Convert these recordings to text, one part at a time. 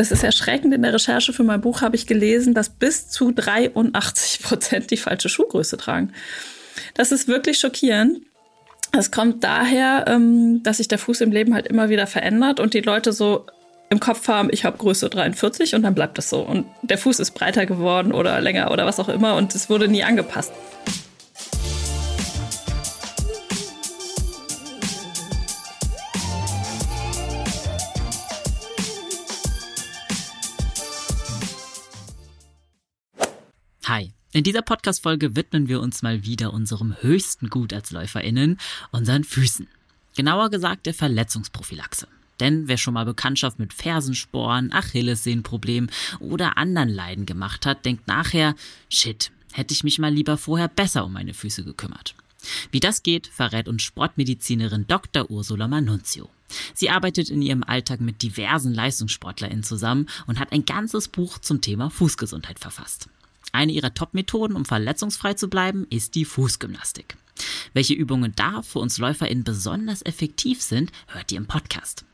es ist erschreckend, in der Recherche für mein Buch habe ich gelesen, dass bis zu 83 Prozent die falsche Schuhgröße tragen. Das ist wirklich schockierend. Es kommt daher, ähm, dass sich der Fuß im Leben halt immer wieder verändert und die Leute so im Kopf haben, ich habe Größe 43 und dann bleibt das so. Und der Fuß ist breiter geworden oder länger oder was auch immer und es wurde nie angepasst. In dieser Podcast-Folge widmen wir uns mal wieder unserem höchsten Gut als LäuferInnen, unseren Füßen. Genauer gesagt der Verletzungsprophylaxe. Denn wer schon mal Bekanntschaft mit Fersensporen, Achillessehnenproblemen oder anderen Leiden gemacht hat, denkt nachher, shit, hätte ich mich mal lieber vorher besser um meine Füße gekümmert. Wie das geht, verrät uns Sportmedizinerin Dr. Ursula Manunzio. Sie arbeitet in ihrem Alltag mit diversen LeistungssportlerInnen zusammen und hat ein ganzes Buch zum Thema Fußgesundheit verfasst. Eine ihrer Top-Methoden, um verletzungsfrei zu bleiben, ist die Fußgymnastik. Welche Übungen da für uns LäuferInnen besonders effektiv sind, hört ihr im Podcast.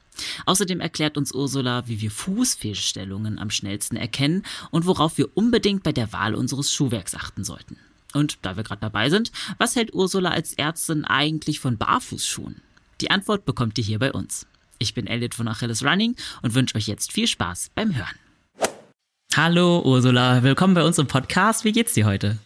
Außerdem erklärt uns Ursula, wie wir Fußfehlstellungen am schnellsten erkennen und worauf wir unbedingt bei der Wahl unseres Schuhwerks achten sollten. Und da wir gerade dabei sind, was hält Ursula als Ärztin eigentlich von Barfußschuhen? Die Antwort bekommt ihr hier bei uns. Ich bin Elliot von Achilles Running und wünsche euch jetzt viel Spaß beim Hören. Hallo Ursula, willkommen bei uns im Podcast. Wie geht's dir heute?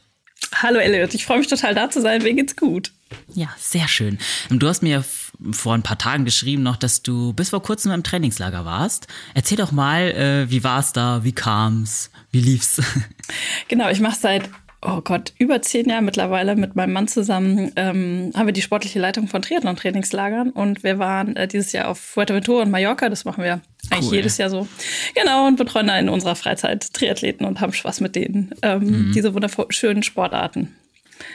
Hallo Elliot, ich freue mich total da zu sein. Mir geht's gut. Ja, sehr schön. Du hast mir vor ein paar Tagen geschrieben noch, dass du bis vor kurzem im Trainingslager warst. Erzähl doch mal, äh, wie war's da, wie kam's, wie lief's? Genau, ich mache seit oh Gott, über zehn Jahre mittlerweile mit meinem Mann zusammen ähm, haben wir die sportliche Leitung von Triathlon-Trainingslagern und wir waren äh, dieses Jahr auf Fuerteventura und Mallorca. Das machen wir eigentlich cool. jedes Jahr so. Genau, und betreuen da in unserer Freizeit Triathleten und haben Spaß mit denen, ähm, mhm. diese wunderschönen Sportarten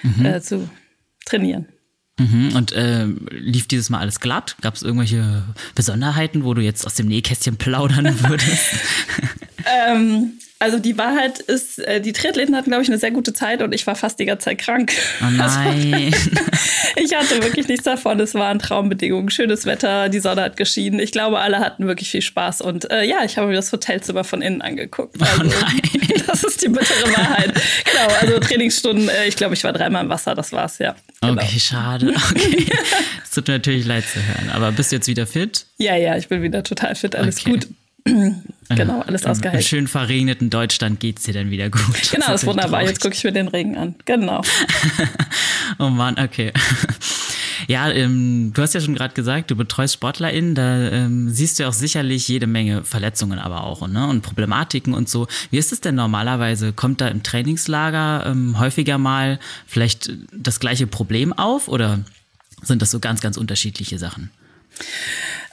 mhm. äh, zu trainieren. Mhm. Und äh, lief dieses Mal alles glatt? Gab es irgendwelche Besonderheiten, wo du jetzt aus dem Nähkästchen plaudern würdest? ähm, also die Wahrheit ist, äh, die Triathleten hatten, glaube ich, eine sehr gute Zeit und ich war fast die ganze Zeit krank. Oh nein. ich hatte wirklich nichts davon. Es waren Traumbedingungen, schönes Wetter, die Sonne hat geschienen. Ich glaube, alle hatten wirklich viel Spaß. Und äh, ja, ich habe mir das Hotelzimmer von innen angeguckt. Oh also, oh nein. Das ist die bittere Wahrheit. genau, also Trainingsstunden, äh, ich glaube, ich war dreimal im Wasser, das war's, ja. Genau. Okay, schade. Okay. Es tut mir natürlich leid zu hören. Aber bist du jetzt wieder fit? Ja, ja, ich bin wieder total fit, alles okay. gut. Genau, alles ausgehalten. Im schön verregneten Deutschland geht es dir dann wieder gut. Genau, das ist wunderbar. Traurig. Jetzt gucke ich mir den Regen an. Genau. oh Mann, okay. Ja, ähm, du hast ja schon gerade gesagt, du betreust SportlerInnen, da ähm, siehst du ja auch sicherlich jede Menge Verletzungen aber auch ne? und Problematiken und so. Wie ist es denn normalerweise? Kommt da im Trainingslager ähm, häufiger mal vielleicht das gleiche Problem auf oder sind das so ganz, ganz unterschiedliche Sachen?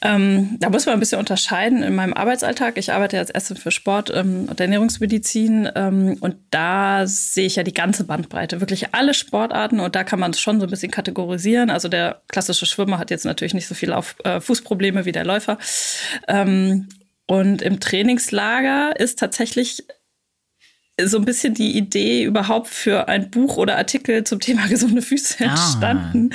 Ähm, da muss man ein bisschen unterscheiden in meinem Arbeitsalltag. Ich arbeite als Ärztin für Sport ähm, und Ernährungsmedizin ähm, und da sehe ich ja die ganze Bandbreite, wirklich alle Sportarten und da kann man es schon so ein bisschen kategorisieren. Also der klassische Schwimmer hat jetzt natürlich nicht so viel auf äh, Fußprobleme wie der Läufer. Ähm, und im Trainingslager ist tatsächlich so ein bisschen die Idee überhaupt für ein Buch oder Artikel zum Thema gesunde Füße ah. entstanden.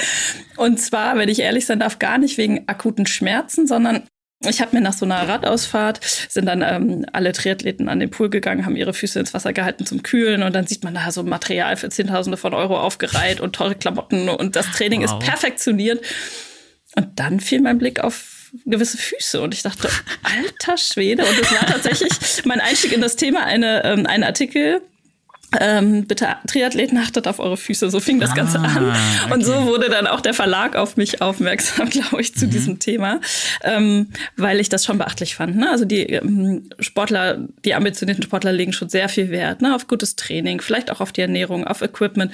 Und zwar, wenn ich ehrlich sein darf, gar nicht wegen akuten Schmerzen, sondern ich habe mir nach so einer Radausfahrt, sind dann ähm, alle Triathleten an den Pool gegangen, haben ihre Füße ins Wasser gehalten zum Kühlen und dann sieht man da so Material für Zehntausende von Euro aufgereiht und teure Klamotten und das Training wow. ist perfektioniert. Und dann fiel mein Blick auf gewisse Füße. Und ich dachte, alter Schwede. Und es war tatsächlich mein Einstieg in das Thema, eine, ähm, ein Artikel. Ähm, bitte Triathleten achtet auf eure Füße. So fing das ah, Ganze an. Okay. Und so wurde dann auch der Verlag auf mich aufmerksam, glaube ich, zu mhm. diesem Thema, ähm, weil ich das schon beachtlich fand. Ne? Also die ähm, Sportler, die ambitionierten Sportler legen schon sehr viel Wert ne? auf gutes Training, vielleicht auch auf die Ernährung, auf Equipment.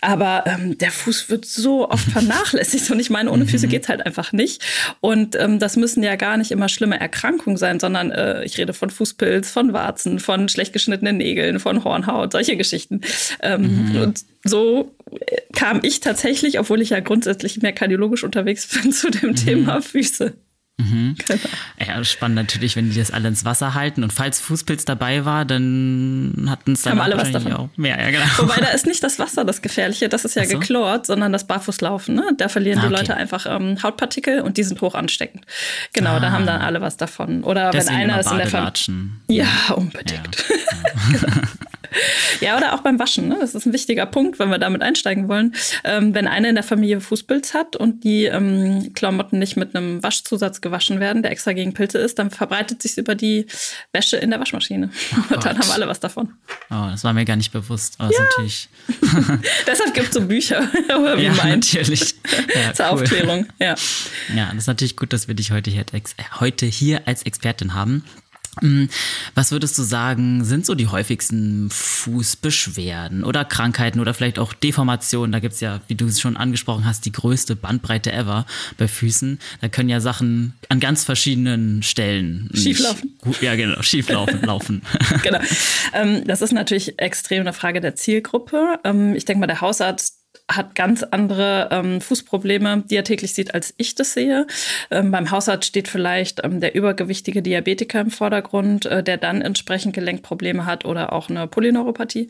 Aber ähm, der Fuß wird so oft vernachlässigt. Und ich meine, ohne Füße mhm. geht's halt einfach nicht. Und ähm, das müssen ja gar nicht immer schlimme Erkrankungen sein, sondern äh, ich rede von Fußpilz, von Warzen, von schlecht geschnittenen Nägeln, von Hornhaut, solche Geschichten. Ähm, mhm. Und so äh, kam ich tatsächlich, obwohl ich ja grundsätzlich mehr kardiologisch unterwegs bin, zu dem mhm. Thema Füße. Mhm. Genau. Ja, spannend natürlich, wenn die das alle ins Wasser halten. Und falls Fußpilz dabei war, dann hatten es dann Haben alle was davon. auch mehr. Ja, genau. Wobei da ist nicht das Wasser das Gefährliche, das ist ja so. geklort, sondern das Barfußlaufen. Ne? Da verlieren ah, okay. die Leute einfach ähm, Hautpartikel und die sind hoch ansteckend. Genau, ah. da haben dann alle was davon. Oder Deswegen wenn einer ist in der Familie. Ja, unbedingt. Ja. genau. Ja, oder auch beim Waschen. Ne? Das ist ein wichtiger Punkt, wenn wir damit einsteigen wollen. Ähm, wenn einer in der Familie Fußpilz hat und die ähm, Klamotten nicht mit einem Waschzusatz gewaschen werden, der extra gegen Pilze ist, dann verbreitet sich über die Wäsche in der Waschmaschine. Oh und dann haben alle was davon. Oh, das war mir gar nicht bewusst. Aber ja. natürlich. Deshalb gibt es so Bücher, wie ja, meint. natürlich. Ja, Zur cool. Aufklärung, ja. Ja, das ist natürlich gut, dass wir dich heute hier, heute hier als Expertin haben. Mm, was würdest du sagen, sind so die häufigsten Fußbeschwerden oder Krankheiten oder vielleicht auch Deformationen? Da gibt es ja, wie du es schon angesprochen hast, die größte Bandbreite ever bei Füßen. Da können ja Sachen an ganz verschiedenen Stellen schieflaufen. Ja, genau, schieflaufen, laufen. genau. Ähm, das ist natürlich extrem eine Frage der Zielgruppe. Ähm, ich denke mal, der Hausarzt hat ganz andere ähm, Fußprobleme, die er täglich sieht, als ich das sehe. Ähm, beim Hausarzt steht vielleicht ähm, der übergewichtige Diabetiker im Vordergrund, äh, der dann entsprechend Gelenkprobleme hat oder auch eine Polyneuropathie.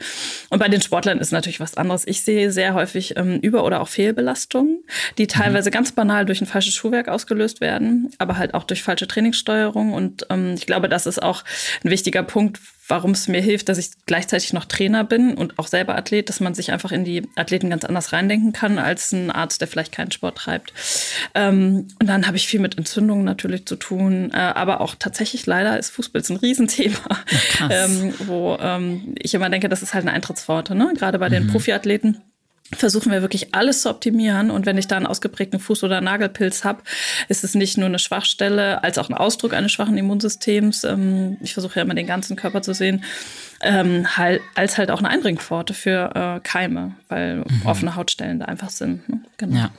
Und bei den Sportlern ist natürlich was anderes. Ich sehe sehr häufig ähm, Über- oder auch Fehlbelastungen, die mhm. teilweise mhm. ganz banal durch ein falsches Schuhwerk ausgelöst werden, aber halt auch durch falsche Trainingssteuerung. Und ähm, ich glaube, das ist auch ein wichtiger Punkt, warum es mir hilft, dass ich gleichzeitig noch Trainer bin und auch selber Athlet, dass man sich einfach in die Athleten ganz anders reindenken kann als ein Arzt, der vielleicht keinen Sport treibt. Ähm, und dann habe ich viel mit Entzündungen natürlich zu tun, äh, aber auch tatsächlich leider ist Fußball ein Riesenthema, ähm, wo ähm, ich immer denke, das ist halt eine Eintrittspforte, ne? gerade bei den mhm. Profiathleten versuchen wir wirklich alles zu optimieren. Und wenn ich da einen ausgeprägten Fuß- oder Nagelpilz habe, ist es nicht nur eine Schwachstelle, als auch ein Ausdruck eines schwachen Immunsystems. Ähm, ich versuche ja immer den ganzen Körper zu sehen ähm, halt, als halt auch eine Einbringpforte für äh, Keime, weil mhm. offene Hautstellen da einfach sind. Ne? Genau. Ja.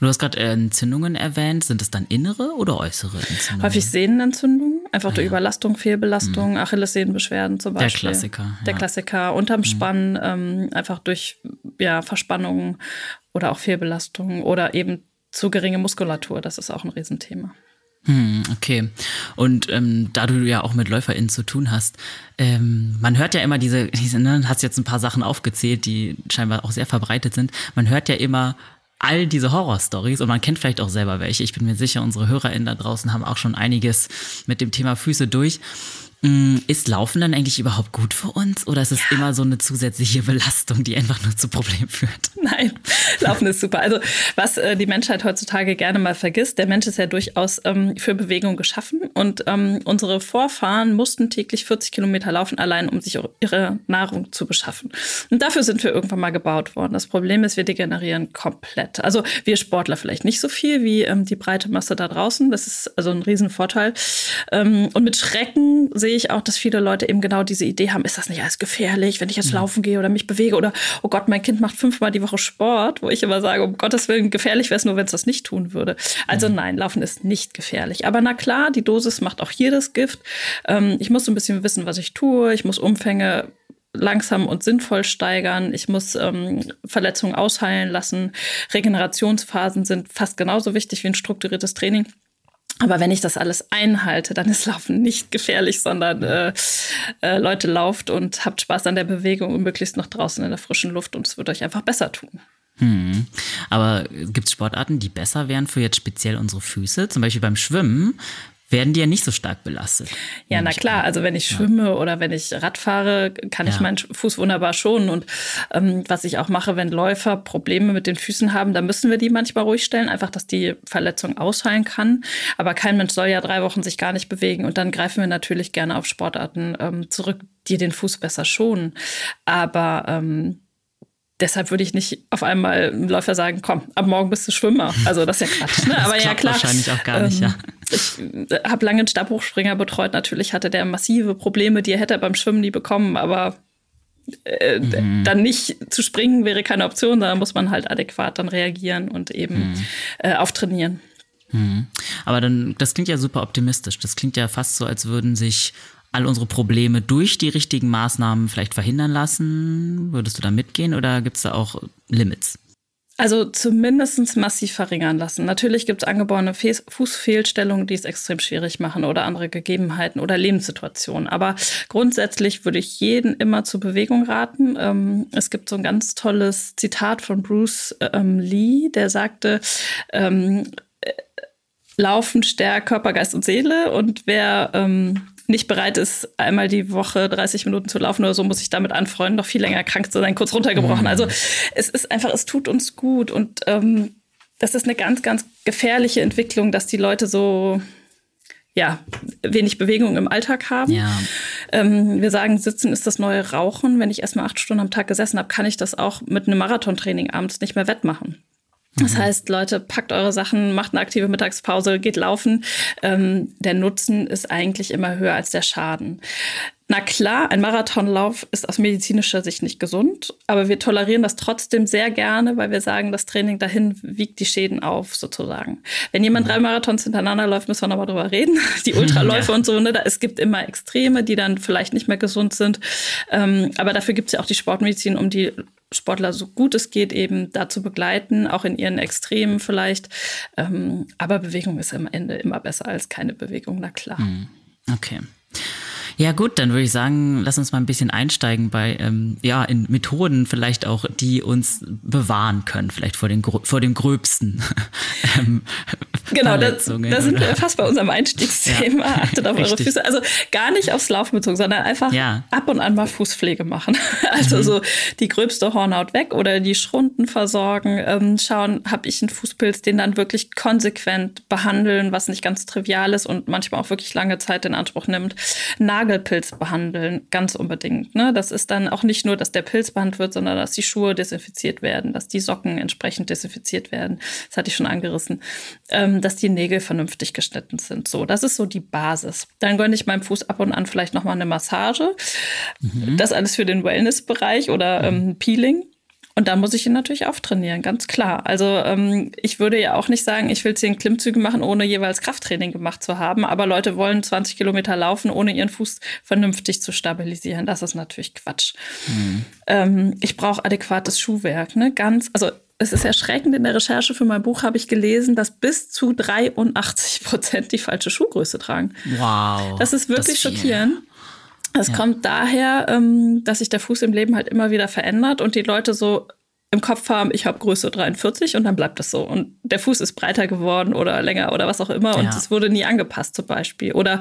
Du hast gerade Entzündungen erwähnt. Sind es dann innere oder äußere Entzündungen? Häufig Sehnenentzündungen, einfach ah, durch ja. Überlastung, Fehlbelastung, mhm. Achillessehnenbeschwerden zum Beispiel. Der Klassiker. Ja. Der Klassiker. Unterm mhm. Spannen, ähm, einfach durch ja, Verspannungen oder auch Fehlbelastungen oder eben zu geringe Muskulatur. Das ist auch ein Riesenthema. Hm, okay. Und ähm, da du ja auch mit LäuferInnen zu tun hast, ähm, man hört ja immer diese, diese ne, hast jetzt ein paar Sachen aufgezählt, die scheinbar auch sehr verbreitet sind. Man hört ja immer all diese Horrorstories und man kennt vielleicht auch selber welche. Ich bin mir sicher, unsere HörerInnen da draußen haben auch schon einiges mit dem Thema Füße durch. Mm, ist Laufen dann eigentlich überhaupt gut für uns oder ist es ja. immer so eine zusätzliche Belastung, die einfach nur zu Problemen führt? Nein, Laufen ist super. Also was äh, die Menschheit heutzutage gerne mal vergisst, der Mensch ist ja durchaus ähm, für Bewegung geschaffen und ähm, unsere Vorfahren mussten täglich 40 Kilometer laufen, allein um sich ihre Nahrung zu beschaffen. Und dafür sind wir irgendwann mal gebaut worden. Das Problem ist, wir degenerieren komplett. Also wir Sportler vielleicht nicht so viel wie ähm, die breite Masse da draußen. Das ist also ein Riesenvorteil. Ähm, und mit Schrecken sehe ich auch, dass viele Leute eben genau diese Idee haben, ist das nicht alles gefährlich, wenn ich jetzt laufen gehe oder mich bewege oder, oh Gott, mein Kind macht fünfmal die Woche Sport, wo ich immer sage, um Gottes Willen, gefährlich wäre es nur, wenn es das nicht tun würde. Also nein, Laufen ist nicht gefährlich. Aber na klar, die Dosis macht auch hier das Gift. Ähm, ich muss so ein bisschen wissen, was ich tue. Ich muss Umfänge langsam und sinnvoll steigern. Ich muss ähm, Verletzungen ausheilen lassen. Regenerationsphasen sind fast genauso wichtig wie ein strukturiertes Training. Aber wenn ich das alles einhalte, dann ist Laufen nicht gefährlich, sondern äh, äh, Leute lauft und habt Spaß an der Bewegung und möglichst noch draußen in der frischen Luft und es wird euch einfach besser tun. Hm. Aber gibt es Sportarten, die besser wären für jetzt speziell unsere Füße? Zum Beispiel beim Schwimmen werden die ja nicht so stark belastet. Ja, na klar. Also wenn ich schwimme ja. oder wenn ich Rad fahre, kann ja. ich meinen Fuß wunderbar schonen. Und ähm, was ich auch mache, wenn Läufer Probleme mit den Füßen haben, dann müssen wir die manchmal ruhig stellen, einfach, dass die Verletzung ausheilen kann. Aber kein Mensch soll ja drei Wochen sich gar nicht bewegen. Und dann greifen wir natürlich gerne auf Sportarten ähm, zurück, die den Fuß besser schonen. Aber ähm, deshalb würde ich nicht auf einmal einem Läufer sagen, komm, ab morgen bist du Schwimmer. Also das ist ja Quatsch. Ne? Aber ja klar. Wahrscheinlich auch gar nicht, ähm, ja. Ich äh, habe lange einen Stabhochspringer betreut. Natürlich hatte der massive Probleme, die er hätte beim Schwimmen nie bekommen, aber äh, mhm. dann nicht zu springen wäre keine Option, sondern muss man halt adäquat dann reagieren und eben mhm. äh, auftrainieren. Mhm. Aber dann, das klingt ja super optimistisch. Das klingt ja fast so, als würden sich all unsere Probleme durch die richtigen Maßnahmen vielleicht verhindern lassen? Würdest du da mitgehen oder gibt es da auch Limits? Also zumindest massiv verringern lassen. Natürlich gibt es angeborene Fußfehlstellungen, die es extrem schwierig machen oder andere Gegebenheiten oder Lebenssituationen. Aber grundsätzlich würde ich jeden immer zur Bewegung raten. Ähm, es gibt so ein ganz tolles Zitat von Bruce ähm, Lee, der sagte, ähm, äh, Laufen stärkt Körper, Geist und Seele. Und wer ähm, nicht bereit ist, einmal die Woche 30 Minuten zu laufen oder so, muss ich damit anfreunden, noch viel länger krank zu sein, kurz runtergebrochen. Mhm. Also es ist einfach, es tut uns gut und ähm, das ist eine ganz, ganz gefährliche Entwicklung, dass die Leute so ja, wenig Bewegung im Alltag haben. Ja. Ähm, wir sagen, Sitzen ist das neue Rauchen. Wenn ich erstmal acht Stunden am Tag gesessen habe, kann ich das auch mit einem Marathontraining abends nicht mehr wettmachen. Das mhm. heißt, Leute, packt eure Sachen, macht eine aktive Mittagspause, geht laufen. Ähm, der Nutzen ist eigentlich immer höher als der Schaden. Na klar, ein Marathonlauf ist aus medizinischer Sicht nicht gesund, aber wir tolerieren das trotzdem sehr gerne, weil wir sagen, das Training dahin wiegt die Schäden auf, sozusagen. Wenn jemand mhm. drei Marathons hintereinander läuft, müssen wir nochmal drüber reden. Die Ultraläufe ja. und so, ne? Da, es gibt immer Extreme, die dann vielleicht nicht mehr gesund sind. Ähm, aber dafür gibt es ja auch die Sportmedizin, um die Sportler so gut es geht eben dazu begleiten, auch in ihren Extremen vielleicht. Ähm, aber Bewegung ist am Ende immer besser als keine Bewegung, na klar. Mhm. Okay. Ja gut, dann würde ich sagen, lass uns mal ein bisschen einsteigen bei ähm, ja in Methoden vielleicht auch, die uns bewahren können, vielleicht vor den vor dem gröbsten. ähm, genau, da, da sind wir fast bei unserem Einstiegsthema. Ja, Achtet auf richtig. eure Füße. Also gar nicht aufs Laufen bezogen, sondern einfach ja. ab und an mal Fußpflege machen. Also mhm. so die gröbste Hornhaut weg oder die Schrunden versorgen. Ähm, schauen, habe ich einen Fußpilz, den dann wirklich konsequent behandeln, was nicht ganz trivial ist und manchmal auch wirklich lange Zeit in Anspruch nimmt. Nagel Nagelpilz behandeln, ganz unbedingt. Ne? Das ist dann auch nicht nur, dass der Pilz behandelt wird, sondern dass die Schuhe desinfiziert werden, dass die Socken entsprechend desinfiziert werden. Das hatte ich schon angerissen. Ähm, dass die Nägel vernünftig geschnitten sind. So, das ist so die Basis. Dann gönne ich meinem Fuß ab und an vielleicht nochmal eine Massage. Mhm. Das alles für den Wellness-Bereich oder ähm, Peeling. Und da muss ich ihn natürlich auftrainieren, ganz klar. Also ähm, ich würde ja auch nicht sagen, ich will zehn Klimmzüge machen, ohne jeweils Krafttraining gemacht zu haben. Aber Leute wollen 20 Kilometer laufen, ohne ihren Fuß vernünftig zu stabilisieren. Das ist natürlich Quatsch. Mhm. Ähm, ich brauche adäquates Schuhwerk, ne? Ganz, also es ist erschreckend, in der Recherche für mein Buch habe ich gelesen, dass bis zu 83 Prozent die falsche Schuhgröße tragen. Wow. Das ist wirklich das schockierend. Es ja. kommt daher, ähm, dass sich der Fuß im Leben halt immer wieder verändert und die Leute so im Kopf haben, ich habe Größe 43 und dann bleibt das so. Und der Fuß ist breiter geworden oder länger oder was auch immer ja. und es wurde nie angepasst zum Beispiel. Oder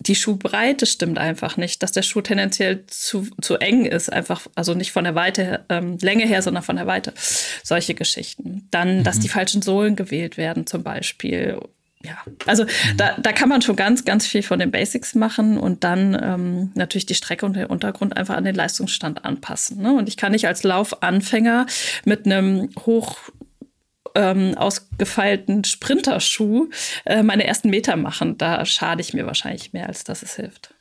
die Schuhbreite stimmt einfach nicht, dass der Schuh tendenziell zu, zu eng ist, einfach, also nicht von der Weite, ähm, Länge her, sondern von der Weite. Solche Geschichten. Dann, mhm. dass die falschen Sohlen gewählt werden zum Beispiel ja, also mhm. da, da kann man schon ganz, ganz viel von den Basics machen und dann ähm, natürlich die Strecke und den Untergrund einfach an den Leistungsstand anpassen. Ne? Und ich kann nicht als Laufanfänger mit einem hoch ähm, ausgefeilten Sprinterschuh äh, meine ersten Meter machen. Da schade ich mir wahrscheinlich mehr, als dass es hilft.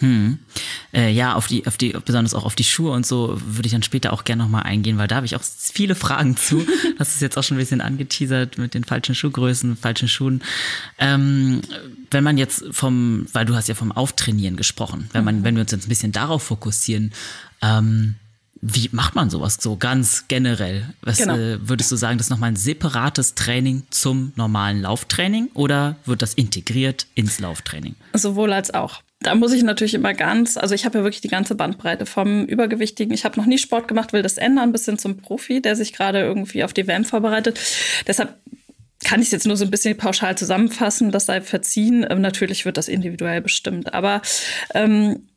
Hm. Äh, ja, auf die, auf die, besonders auch auf die Schuhe und so würde ich dann später auch gerne nochmal eingehen, weil da habe ich auch viele Fragen zu. Das ist jetzt auch schon ein bisschen angeteasert mit den falschen Schuhgrößen, falschen Schuhen. Ähm, wenn man jetzt vom, weil du hast ja vom Auftrainieren gesprochen, wenn man, mhm. wenn wir uns jetzt ein bisschen darauf fokussieren, ähm, wie macht man sowas so ganz generell? Was genau. äh, würdest du sagen, das ist nochmal ein separates Training zum normalen Lauftraining oder wird das integriert ins Lauftraining? Sowohl als auch da muss ich natürlich immer ganz, also ich habe ja wirklich die ganze Bandbreite vom Übergewichtigen. Ich habe noch nie Sport gemacht, will das ändern, bis hin zum Profi, der sich gerade irgendwie auf die WM vorbereitet. Deshalb kann ich es jetzt nur so ein bisschen pauschal zusammenfassen, das sei verziehen. Ähm, natürlich wird das individuell bestimmt. Aber ähm,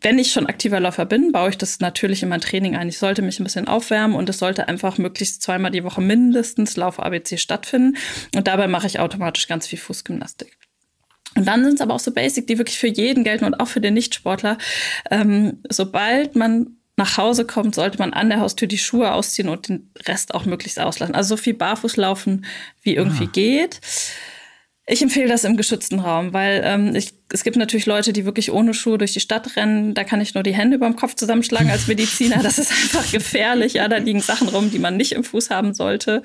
wenn ich schon aktiver Läufer bin, baue ich das natürlich in mein Training ein. Ich sollte mich ein bisschen aufwärmen und es sollte einfach möglichst zweimal die Woche mindestens Lauf-ABC stattfinden. Und dabei mache ich automatisch ganz viel Fußgymnastik. Und dann sind es aber auch so Basic, die wirklich für jeden gelten und auch für den Nichtsportler. Ähm, sobald man nach Hause kommt, sollte man an der Haustür die Schuhe ausziehen und den Rest auch möglichst auslassen. Also so viel barfuß laufen, wie irgendwie ah. geht. Ich empfehle das im geschützten Raum, weil ähm, ich, es gibt natürlich Leute, die wirklich ohne Schuhe durch die Stadt rennen. Da kann ich nur die Hände über dem Kopf zusammenschlagen als Mediziner. Das ist einfach gefährlich. Ja, da liegen Sachen rum, die man nicht im Fuß haben sollte.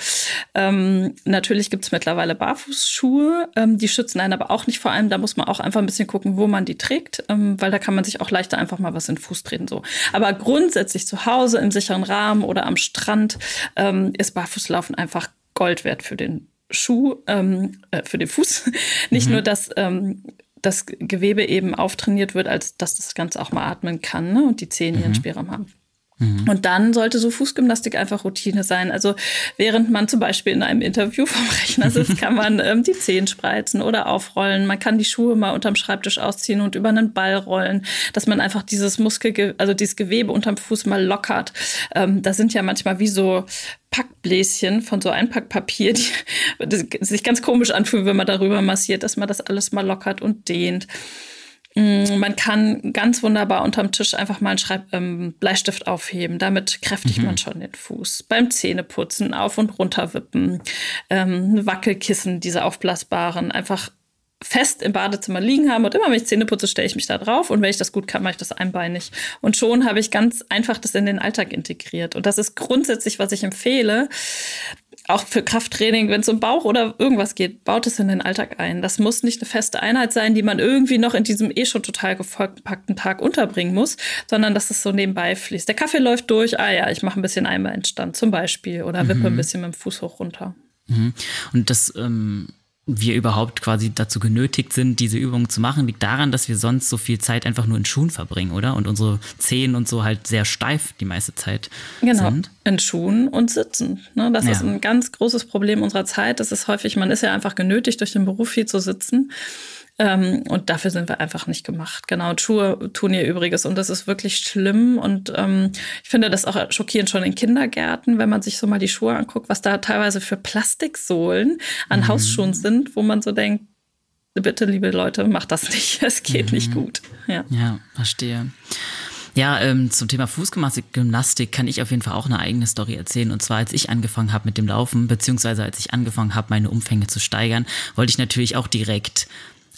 Ähm, natürlich gibt es mittlerweile Barfußschuhe. Ähm, die schützen einen aber auch nicht vor allem. Da muss man auch einfach ein bisschen gucken, wo man die trägt, ähm, weil da kann man sich auch leichter einfach mal was in den Fuß treten. So. Aber grundsätzlich zu Hause im sicheren Rahmen oder am Strand ähm, ist Barfußlaufen einfach Gold wert für den Schuh ähm, äh, für den Fuß. Nicht mhm. nur, dass ähm, das Gewebe eben auftrainiert wird, als dass das Ganze auch mal atmen kann ne? und die Zähne ihren mhm. Spielraum haben. Mhm. Und dann sollte so Fußgymnastik einfach Routine sein. Also während man zum Beispiel in einem Interview vom Rechner sitzt, kann man ähm, die Zehen spreizen oder aufrollen. Man kann die Schuhe mal unterm Schreibtisch ausziehen und über einen Ball rollen, dass man einfach dieses Muskel, also dieses Gewebe unterm Fuß mal lockert. Ähm, da sind ja manchmal wie so Packbläschen von so Einpackpapier, die, die sich ganz komisch anfühlen, wenn man darüber massiert, dass man das alles mal lockert und dehnt. Mm, man kann ganz wunderbar unterm Tisch einfach mal einen Schreib ähm, Bleistift aufheben. Damit kräftigt mhm. man schon den Fuß. Beim Zähneputzen auf und runter wippen. Ähm, Wackelkissen, diese aufblasbaren, einfach fest im Badezimmer liegen haben. Und immer, wenn ich Zähne putze, stelle ich mich da drauf. Und wenn ich das gut kann, mache ich das einbeinig. Und schon habe ich ganz einfach das in den Alltag integriert. Und das ist grundsätzlich, was ich empfehle auch für Krafttraining, wenn es um Bauch oder irgendwas geht, baut es in den Alltag ein. Das muss nicht eine feste Einheit sein, die man irgendwie noch in diesem eh schon total gefolgten Tag unterbringen muss, sondern dass es so nebenbei fließt. Der Kaffee läuft durch, ah ja, ich mache ein bisschen Einmalentstand zum Beispiel oder wippe mhm. ein bisschen mit dem Fuß hoch runter. Mhm. Und das ähm wir überhaupt quasi dazu genötigt sind, diese Übungen zu machen, liegt daran, dass wir sonst so viel Zeit einfach nur in Schuhen verbringen, oder? Und unsere Zehen und so halt sehr steif die meiste Zeit genau. sind. In Schuhen und sitzen. Ne? Das ja. ist ein ganz großes Problem unserer Zeit. Das ist häufig, man ist ja einfach genötigt, durch den Beruf viel zu sitzen. Ähm, und dafür sind wir einfach nicht gemacht. Genau, Schuhe tun ihr Übriges und das ist wirklich schlimm. Und ähm, ich finde das auch schockierend schon in Kindergärten, wenn man sich so mal die Schuhe anguckt, was da teilweise für Plastiksohlen an mhm. Hausschuhen sind, wo man so denkt, bitte, liebe Leute, macht das nicht. Es geht mhm. nicht gut. Ja, ja verstehe. Ja, ähm, zum Thema Fußgymnastik Gymnastik kann ich auf jeden Fall auch eine eigene Story erzählen. Und zwar, als ich angefangen habe mit dem Laufen, beziehungsweise als ich angefangen habe, meine Umfänge zu steigern, wollte ich natürlich auch direkt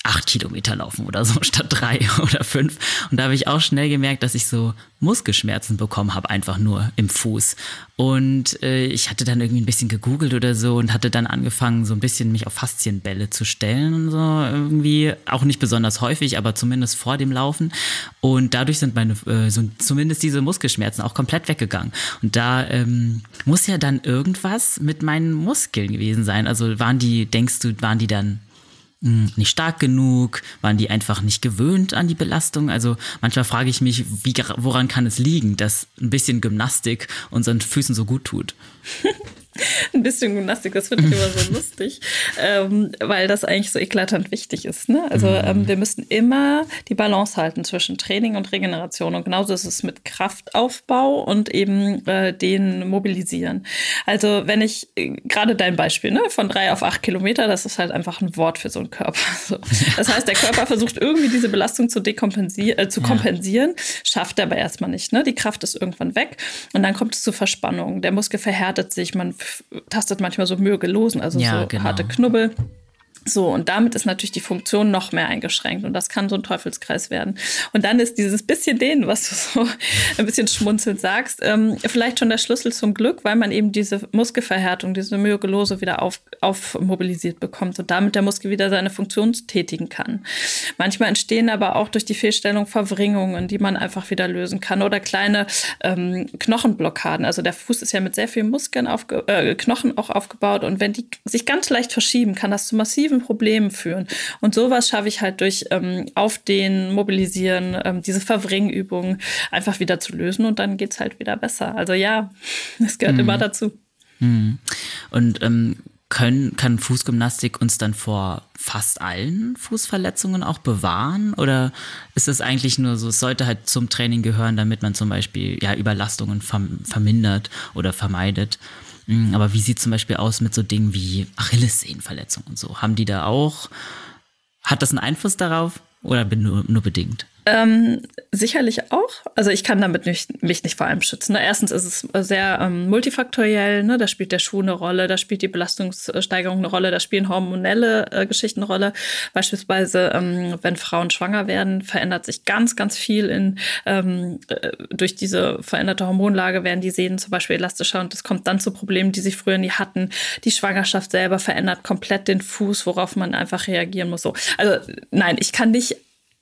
acht Kilometer laufen oder so statt drei oder fünf. Und da habe ich auch schnell gemerkt, dass ich so Muskelschmerzen bekommen habe, einfach nur im Fuß. Und äh, ich hatte dann irgendwie ein bisschen gegoogelt oder so und hatte dann angefangen, so ein bisschen mich auf Faszienbälle zu stellen und so irgendwie. Auch nicht besonders häufig, aber zumindest vor dem Laufen. Und dadurch sind meine, äh, so zumindest diese Muskelschmerzen auch komplett weggegangen. Und da ähm, muss ja dann irgendwas mit meinen Muskeln gewesen sein. Also waren die, denkst du, waren die dann nicht stark genug? Waren die einfach nicht gewöhnt an die Belastung? Also manchmal frage ich mich, wie, woran kann es liegen, dass ein bisschen Gymnastik unseren Füßen so gut tut? ein bisschen Gymnastik, das finde ich immer so lustig, ähm, weil das eigentlich so eklatant wichtig ist. Ne? Also mhm. ähm, wir müssen immer die Balance halten zwischen Training und Regeneration und genauso ist es mit Kraftaufbau und eben äh, den Mobilisieren. Also wenn ich äh, gerade dein Beispiel ne, von drei auf acht Kilometer, das ist halt einfach ein Wort für so einen Körper. So. Das heißt, der Körper versucht irgendwie diese Belastung zu dekompensieren, äh, zu kompensieren, schafft er aber erstmal nicht. Ne? Die Kraft ist irgendwann weg und dann kommt es zu Verspannungen. Der Muskel verhärtet sich, man tastet manchmal so Mühegelosen, also ja, so genau. harte Knubbel. So, und damit ist natürlich die Funktion noch mehr eingeschränkt und das kann so ein Teufelskreis werden. Und dann ist dieses bisschen den, was du so ein bisschen schmunzelnd sagst, ähm, vielleicht schon der Schlüssel zum Glück, weil man eben diese Muskelverhärtung, diese Myogelose wieder auf, aufmobilisiert bekommt und damit der Muskel wieder seine Funktion tätigen kann. Manchmal entstehen aber auch durch die Fehlstellung Verwringungen, die man einfach wieder lösen kann oder kleine ähm, Knochenblockaden. Also der Fuß ist ja mit sehr vielen Muskeln, aufge äh, Knochen auch aufgebaut und wenn die sich ganz leicht verschieben, kann das zu massiven massiven Problemen führen. Und sowas schaffe ich halt durch ähm, auf den Mobilisieren, ähm, diese Verwringübungen einfach wieder zu lösen und dann geht es halt wieder besser. Also ja, es gehört mhm. immer dazu. Mhm. Und ähm, können, kann Fußgymnastik uns dann vor fast allen Fußverletzungen auch bewahren? Oder ist es eigentlich nur so, es sollte halt zum Training gehören, damit man zum Beispiel ja, Überlastungen vermindert oder vermeidet? Hm, aber wie sieht zum Beispiel aus mit so Dingen wie Achillessehnenverletzungen und so? Haben die da auch, hat das einen Einfluss darauf oder nur, nur bedingt? Ähm, sicherlich auch. Also ich kann damit nicht, mich nicht vor allem schützen. Ne? Erstens ist es sehr ähm, multifaktoriell. Ne? Da spielt der Schuh eine Rolle, da spielt die Belastungssteigerung eine Rolle, da spielen hormonelle äh, Geschichten eine Rolle. Beispielsweise, ähm, wenn Frauen schwanger werden, verändert sich ganz, ganz viel in ähm, äh, durch diese veränderte Hormonlage werden die Sehnen zum Beispiel elastischer und es kommt dann zu Problemen, die sich früher nie hatten. Die Schwangerschaft selber verändert komplett den Fuß, worauf man einfach reagieren muss. So. Also nein, ich kann nicht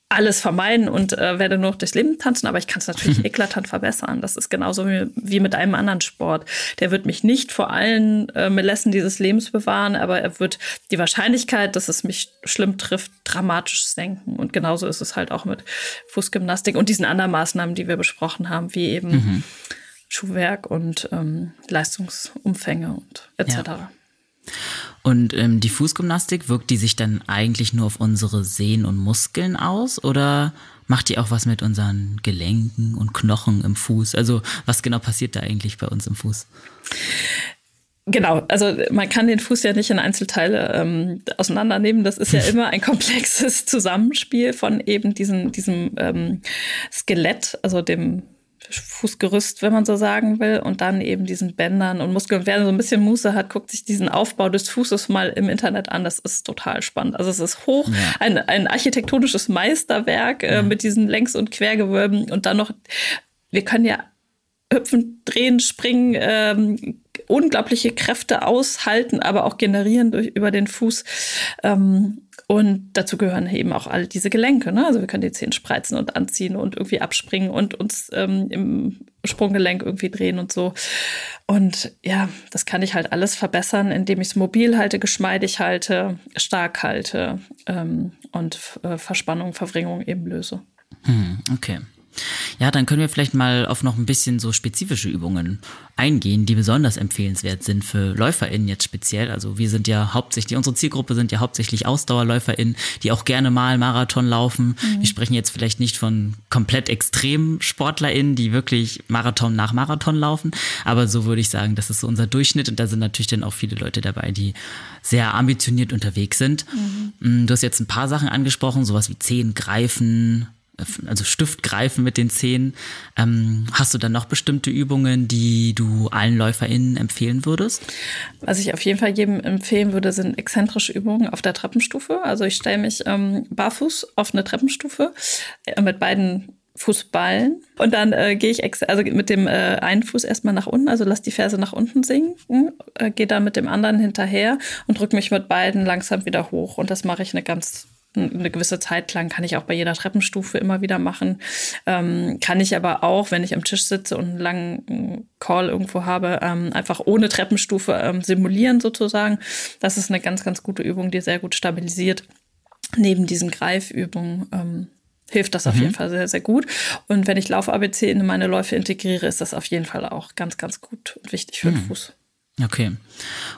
alles vermeiden und äh, werde nur durchs Leben tanzen, aber ich kann es natürlich eklatant verbessern. Das ist genauso wie, wie, mit einem anderen Sport. Der wird mich nicht vor allen äh, Melessen dieses Lebens bewahren, aber er wird die Wahrscheinlichkeit, dass es mich schlimm trifft, dramatisch senken. Und genauso ist es halt auch mit Fußgymnastik und diesen anderen Maßnahmen, die wir besprochen haben, wie eben mhm. Schuhwerk und ähm, Leistungsumfänge und etc. Ja. Und ähm, die Fußgymnastik, wirkt die sich dann eigentlich nur auf unsere Sehnen und Muskeln aus oder macht die auch was mit unseren Gelenken und Knochen im Fuß? Also was genau passiert da eigentlich bei uns im Fuß? Genau, also man kann den Fuß ja nicht in Einzelteile ähm, auseinandernehmen. Das ist ja immer ein komplexes Zusammenspiel von eben diesem, diesem ähm, Skelett, also dem Fußgerüst, wenn man so sagen will, und dann eben diesen Bändern und Muskeln. wer so ein bisschen Muße hat, guckt sich diesen Aufbau des Fußes mal im Internet an. Das ist total spannend. Also es ist hoch, ja. ein, ein architektonisches Meisterwerk äh, ja. mit diesen Längs- und Quergewölben und dann noch, wir können ja hüpfen, drehen, springen, ähm, unglaubliche Kräfte aushalten, aber auch generieren durch über den Fuß. Ähm, und dazu gehören eben auch all diese Gelenke. Ne? Also wir können die Zehen spreizen und anziehen und irgendwie abspringen und uns ähm, im Sprunggelenk irgendwie drehen und so. Und ja, das kann ich halt alles verbessern, indem ich es mobil halte, geschmeidig halte, stark halte ähm, und äh, Verspannung, Verwringung eben löse. Hm, okay. Ja, dann können wir vielleicht mal auf noch ein bisschen so spezifische Übungen eingehen, die besonders empfehlenswert sind für LäuferInnen jetzt speziell. Also wir sind ja hauptsächlich, unsere Zielgruppe sind ja hauptsächlich AusdauerläuferInnen, die auch gerne mal Marathon laufen. Mhm. Wir sprechen jetzt vielleicht nicht von komplett extremen SportlerInnen, die wirklich Marathon nach Marathon laufen, aber so würde ich sagen, das ist so unser Durchschnitt und da sind natürlich dann auch viele Leute dabei, die sehr ambitioniert unterwegs sind. Mhm. Mm, du hast jetzt ein paar Sachen angesprochen, sowas wie Zehen greifen, also Stift greifen mit den Zehen. Ähm, hast du dann noch bestimmte Übungen, die du allen LäuferInnen empfehlen würdest? Was ich auf jeden Fall jedem empfehlen würde, sind exzentrische Übungen auf der Treppenstufe. Also ich stelle mich ähm, barfuß auf eine Treppenstufe äh, mit beiden Fußballen und dann äh, gehe ich also mit dem äh, einen Fuß erstmal nach unten, also lass die Ferse nach unten sinken, äh, gehe dann mit dem anderen hinterher und drücke mich mit beiden langsam wieder hoch und das mache ich eine ganz eine gewisse Zeit lang kann ich auch bei jeder Treppenstufe immer wieder machen. Ähm, kann ich aber auch, wenn ich am Tisch sitze und einen langen Call irgendwo habe, ähm, einfach ohne Treppenstufe ähm, simulieren sozusagen. Das ist eine ganz, ganz gute Übung, die sehr gut stabilisiert. Neben diesen Greifübungen ähm, hilft das mhm. auf jeden Fall sehr, sehr gut. Und wenn ich Lauf-ABC in meine Läufe integriere, ist das auf jeden Fall auch ganz, ganz gut und wichtig für mhm. den Fuß. Okay.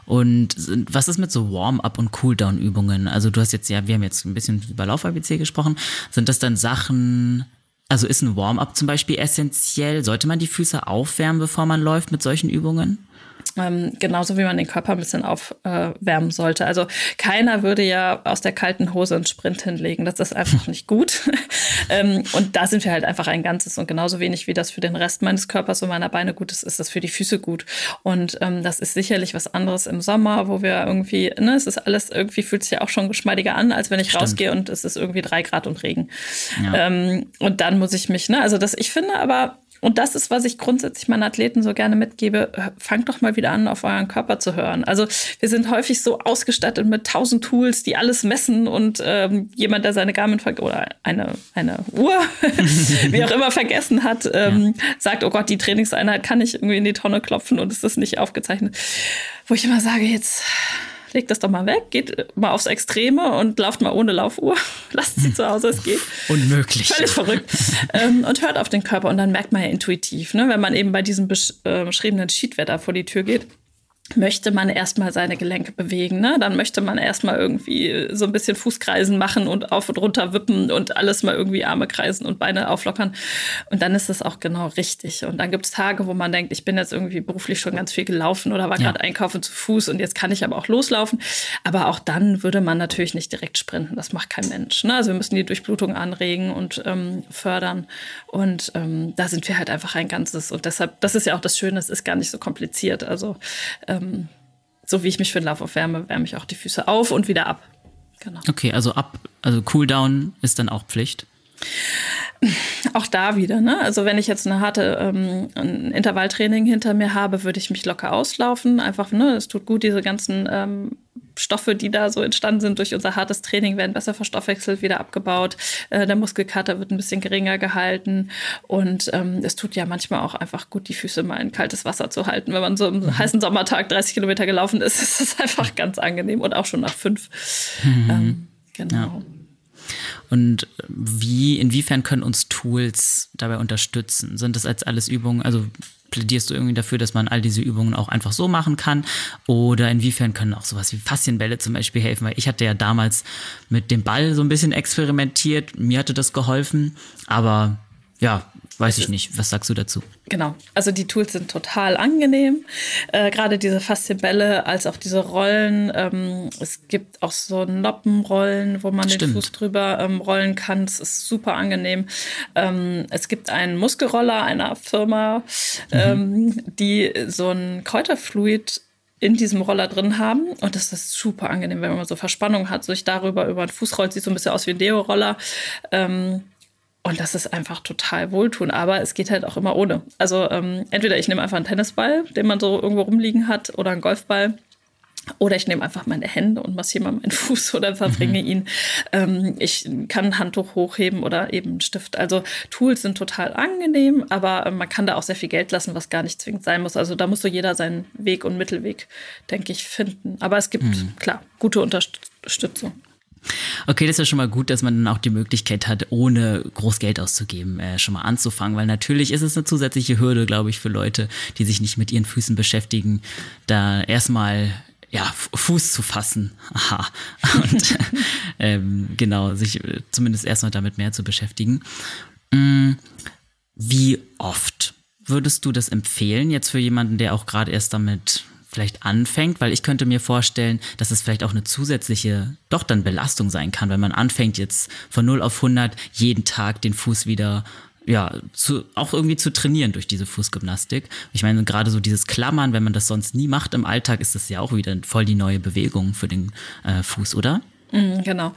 Und was ist mit so Warm-up und Cooldown-Übungen? Also du hast jetzt ja, wir haben jetzt ein bisschen über Lauf-ABC gesprochen. Sind das dann Sachen, also ist ein Warm-up zum Beispiel essentiell? Sollte man die Füße aufwärmen, bevor man läuft mit solchen Übungen? Ähm, genauso wie man den Körper ein bisschen aufwärmen äh, sollte. Also keiner würde ja aus der kalten Hose einen Sprint hinlegen. Das ist einfach nicht gut. ähm, und da sind wir halt einfach ein Ganzes. Und genauso wenig wie das für den Rest meines Körpers und meiner Beine gut ist, ist das für die Füße gut. Und ähm, das ist sicherlich was anderes im Sommer, wo wir irgendwie, ne, es ist alles irgendwie, fühlt sich ja auch schon geschmeidiger an, als wenn ich Stimmt. rausgehe und es ist irgendwie drei Grad und Regen. Ja. Ähm, und dann muss ich mich, ne, also das, ich finde aber, und das ist, was ich grundsätzlich meinen Athleten so gerne mitgebe. Fangt doch mal wieder an, auf euren Körper zu hören. Also wir sind häufig so ausgestattet mit tausend Tools, die alles messen und ähm, jemand, der seine Garmin oder eine, eine Uhr, wie auch immer, vergessen hat, ähm, ja. sagt, oh Gott, die Trainingseinheit kann ich irgendwie in die Tonne klopfen und es ist nicht aufgezeichnet. Wo ich immer sage, jetzt legt das doch mal weg, geht mal aufs Extreme und lauft mal ohne Laufuhr. Lasst sie zu Hause, es geht. Unmöglich. Völlig verrückt. ähm, und hört auf den Körper und dann merkt man ja intuitiv, ne, wenn man eben bei diesem äh, beschriebenen Sheetwetter vor die Tür geht möchte man erstmal seine Gelenke bewegen. Ne? Dann möchte man erstmal irgendwie so ein bisschen Fußkreisen machen und auf und runter wippen und alles mal irgendwie Arme kreisen und Beine auflockern. Und dann ist das auch genau richtig. Und dann gibt es Tage, wo man denkt, ich bin jetzt irgendwie beruflich schon ganz viel gelaufen oder war ja. gerade einkaufen zu Fuß und jetzt kann ich aber auch loslaufen. Aber auch dann würde man natürlich nicht direkt sprinten. Das macht kein Mensch. Ne? Also wir müssen die Durchblutung anregen und ähm, fördern. Und ähm, da sind wir halt einfach ein Ganzes. Und deshalb, das ist ja auch das Schöne, es ist gar nicht so kompliziert. Also ähm, so wie ich mich für den Lauf aufwärme, wärme ich auch die Füße auf und wieder ab. Genau. Okay, also ab, also Cooldown ist dann auch Pflicht. Auch da wieder, ne? Also wenn ich jetzt eine harte ähm, ein Intervalltraining hinter mir habe, würde ich mich locker auslaufen. Einfach, ne, es tut gut, diese ganzen ähm, Stoffe, die da so entstanden sind durch unser hartes Training, werden besser verstoffwechselt, wieder abgebaut. Äh, der Muskelkater wird ein bisschen geringer gehalten. Und ähm, es tut ja manchmal auch einfach gut, die Füße mal in kaltes Wasser zu halten. Wenn man so am mhm. heißen Sommertag 30 Kilometer gelaufen ist, ist das einfach ganz angenehm und auch schon nach fünf. Mhm. Ähm, genau. Ja. Und wie, inwiefern können uns Tools dabei unterstützen? Sind das als alles Übungen, also plädierst du irgendwie dafür, dass man all diese Übungen auch einfach so machen kann? Oder inwiefern können auch sowas wie Faszienbälle zum Beispiel helfen? Weil ich hatte ja damals mit dem Ball so ein bisschen experimentiert. Mir hatte das geholfen. Aber ja, weiß ich nicht. Was sagst du dazu? Genau. Also die Tools sind total angenehm. Äh, Gerade diese Faszienbälle als auch diese Rollen. Ähm, es gibt auch so Noppenrollen, wo man Stimmt. den Fuß drüber ähm, rollen kann. Das ist super angenehm. Ähm, es gibt einen Muskelroller einer Firma, mhm. Ähm, die so ein Kräuterfluid in diesem Roller drin haben. Und das ist super angenehm, wenn man so Verspannung hat, sich darüber über den Fuß rollt. Sieht so ein bisschen aus wie ein Deo-Roller. Ähm, und das ist einfach total wohltun. Aber es geht halt auch immer ohne. Also ähm, entweder ich nehme einfach einen Tennisball, den man so irgendwo rumliegen hat, oder einen Golfball. Oder ich nehme einfach meine Hände und massiere mal meinen Fuß oder verbringe mhm. ihn. Ähm, ich kann ein Handtuch hochheben oder eben einen Stift. Also Tools sind total angenehm, aber äh, man kann da auch sehr viel Geld lassen, was gar nicht zwingend sein muss. Also da muss so jeder seinen Weg und Mittelweg, denke ich, finden. Aber es gibt, mhm. klar, gute Unterstützung. Okay, das ist ja schon mal gut, dass man dann auch die Möglichkeit hat, ohne groß Geld auszugeben, äh, schon mal anzufangen, weil natürlich ist es eine zusätzliche Hürde, glaube ich, für Leute, die sich nicht mit ihren Füßen beschäftigen, da erstmal ja, Fuß zu fassen. Aha. Und ähm, genau, sich äh, zumindest erstmal damit mehr zu beschäftigen. Mhm. Wie oft würdest du das empfehlen, jetzt für jemanden, der auch gerade erst damit vielleicht anfängt, weil ich könnte mir vorstellen, dass es vielleicht auch eine zusätzliche, doch dann Belastung sein kann, wenn man anfängt jetzt von 0 auf 100 jeden Tag den Fuß wieder ja, zu, auch irgendwie zu trainieren durch diese Fußgymnastik. Ich meine, gerade so dieses Klammern, wenn man das sonst nie macht im Alltag, ist das ja auch wieder voll die neue Bewegung für den äh, Fuß, oder? Mhm, genau.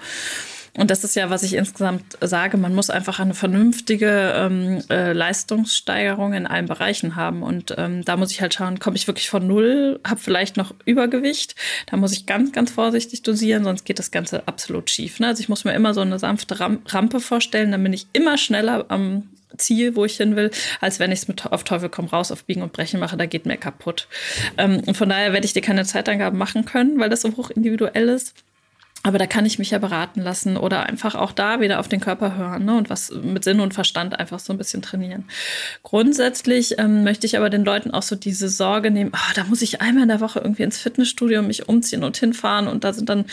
Und das ist ja, was ich insgesamt sage, man muss einfach eine vernünftige ähm, äh, Leistungssteigerung in allen Bereichen haben. Und ähm, da muss ich halt schauen, komme ich wirklich von null, habe vielleicht noch Übergewicht. Da muss ich ganz, ganz vorsichtig dosieren, sonst geht das Ganze absolut schief. Ne? Also ich muss mir immer so eine sanfte Rampe vorstellen, dann bin ich immer schneller am Ziel, wo ich hin will, als wenn ich es auf Teufel komm raus auf Biegen und Brechen mache, da geht mir kaputt. Ähm, und von daher werde ich dir keine Zeitangaben machen können, weil das so hoch individuell ist. Aber da kann ich mich ja beraten lassen oder einfach auch da wieder auf den Körper hören ne, und was mit Sinn und Verstand einfach so ein bisschen trainieren. Grundsätzlich ähm, möchte ich aber den Leuten auch so diese Sorge nehmen, oh, da muss ich einmal in der Woche irgendwie ins Fitnessstudio mich umziehen und hinfahren und da sind dann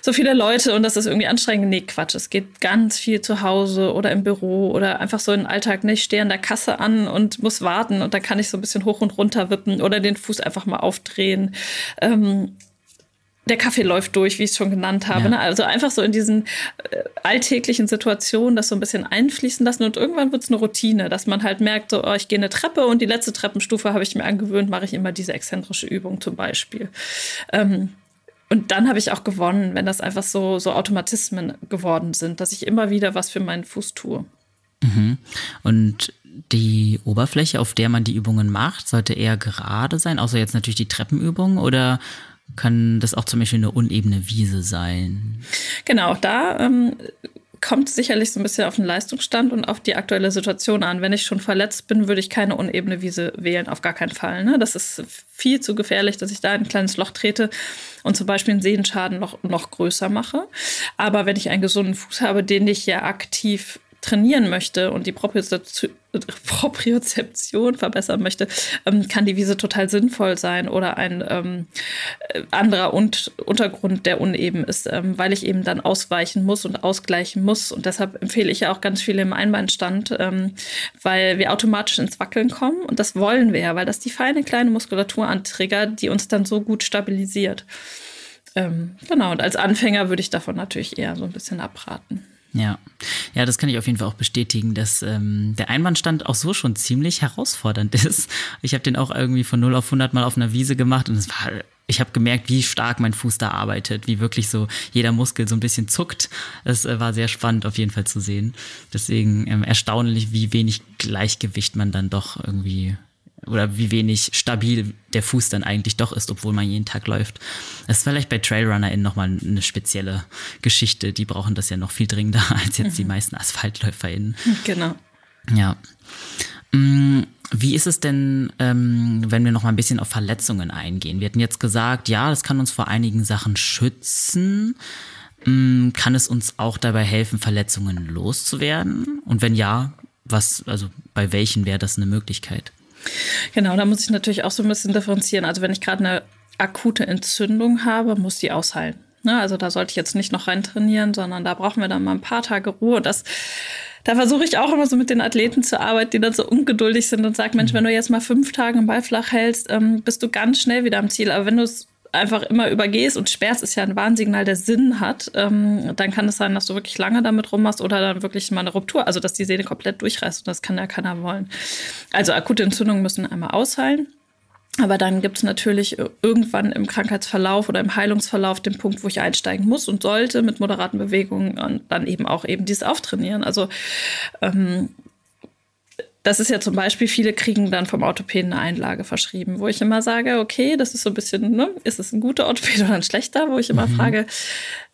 so viele Leute und das ist irgendwie anstrengend. Nee, Quatsch. Es geht ganz viel zu Hause oder im Büro oder einfach so im Alltag. Ne, ich stehe an der Kasse an und muss warten und da kann ich so ein bisschen hoch und runter wippen oder den Fuß einfach mal aufdrehen. Ähm, der Kaffee läuft durch, wie ich es schon genannt habe. Ja. Ne? Also einfach so in diesen äh, alltäglichen Situationen das so ein bisschen einfließen lassen und irgendwann wird es eine Routine, dass man halt merkt, so, oh, ich gehe eine Treppe und die letzte Treppenstufe habe ich mir angewöhnt, mache ich immer diese exzentrische Übung zum Beispiel. Ähm, und dann habe ich auch gewonnen, wenn das einfach so, so Automatismen geworden sind, dass ich immer wieder was für meinen Fuß tue. Mhm. Und die Oberfläche, auf der man die Übungen macht, sollte eher gerade sein, außer jetzt natürlich die Treppenübung oder kann das auch zum Beispiel eine unebene Wiese sein. Genau, da ähm, kommt sicherlich so ein bisschen auf den Leistungsstand und auf die aktuelle Situation an. Wenn ich schon verletzt bin, würde ich keine unebene Wiese wählen, auf gar keinen Fall. Ne? Das ist viel zu gefährlich, dass ich da ein kleines Loch trete und zum Beispiel einen Sehenschaden noch, noch größer mache. Aber wenn ich einen gesunden Fuß habe, den ich ja aktiv trainieren möchte und die Propriozeption verbessern möchte, ähm, kann die Wiese total sinnvoll sein oder ein ähm, äh, anderer und Untergrund, der uneben ist, ähm, weil ich eben dann ausweichen muss und ausgleichen muss. Und deshalb empfehle ich ja auch ganz viele im Einbeinstand, ähm, weil wir automatisch ins Wackeln kommen. Und das wollen wir ja, weil das die feine kleine Muskulatur antriggert, die uns dann so gut stabilisiert. Ähm, genau, und als Anfänger würde ich davon natürlich eher so ein bisschen abraten. Ja, ja, das kann ich auf jeden Fall auch bestätigen, dass ähm, der Einwandstand auch so schon ziemlich herausfordernd ist. Ich habe den auch irgendwie von 0 auf 100 mal auf einer Wiese gemacht und es war, ich habe gemerkt, wie stark mein Fuß da arbeitet, wie wirklich so jeder Muskel so ein bisschen zuckt. Das äh, war sehr spannend auf jeden Fall zu sehen. Deswegen ähm, erstaunlich, wie wenig Gleichgewicht man dann doch irgendwie oder wie wenig stabil der Fuß dann eigentlich doch ist, obwohl man jeden Tag läuft. Das ist vielleicht bei TrailrunnerInnen nochmal eine spezielle Geschichte. Die brauchen das ja noch viel dringender als jetzt mhm. die meisten AsphaltläuferInnen. Genau. Ja. Mm, wie ist es denn, ähm, wenn wir noch mal ein bisschen auf Verletzungen eingehen? Wir hatten jetzt gesagt, ja, das kann uns vor einigen Sachen schützen. Mm, kann es uns auch dabei helfen, Verletzungen loszuwerden? Und wenn ja, was, also bei welchen wäre das eine Möglichkeit? Genau, da muss ich natürlich auch so ein bisschen differenzieren. Also wenn ich gerade eine akute Entzündung habe, muss die ausheilen. Ne? Also da sollte ich jetzt nicht noch rein trainieren, sondern da brauchen wir dann mal ein paar Tage Ruhe. Das, da versuche ich auch immer so mit den Athleten zu arbeiten, die dann so ungeduldig sind und sagen, Mensch, mhm. wenn du jetzt mal fünf Tage im Ball flach hältst, ähm, bist du ganz schnell wieder am Ziel. Aber wenn du es einfach immer übergehst und sperrst, ist ja ein Warnsignal, der Sinn hat, ähm, dann kann es sein, dass du wirklich lange damit rummachst oder dann wirklich mal eine Ruptur, also dass die Sehne komplett durchreißt und das kann ja keiner wollen. Also akute Entzündungen müssen einmal ausheilen. Aber dann gibt es natürlich irgendwann im Krankheitsverlauf oder im Heilungsverlauf den Punkt, wo ich einsteigen muss und sollte mit moderaten Bewegungen und dann eben auch eben dieses Auftrainieren. Also ähm, das ist ja zum Beispiel, viele kriegen dann vom Orthopäden eine Einlage verschrieben, wo ich immer sage, okay, das ist so ein bisschen, ne, ist es ein guter Orthopäde oder ein schlechter, wo ich immer mhm. frage,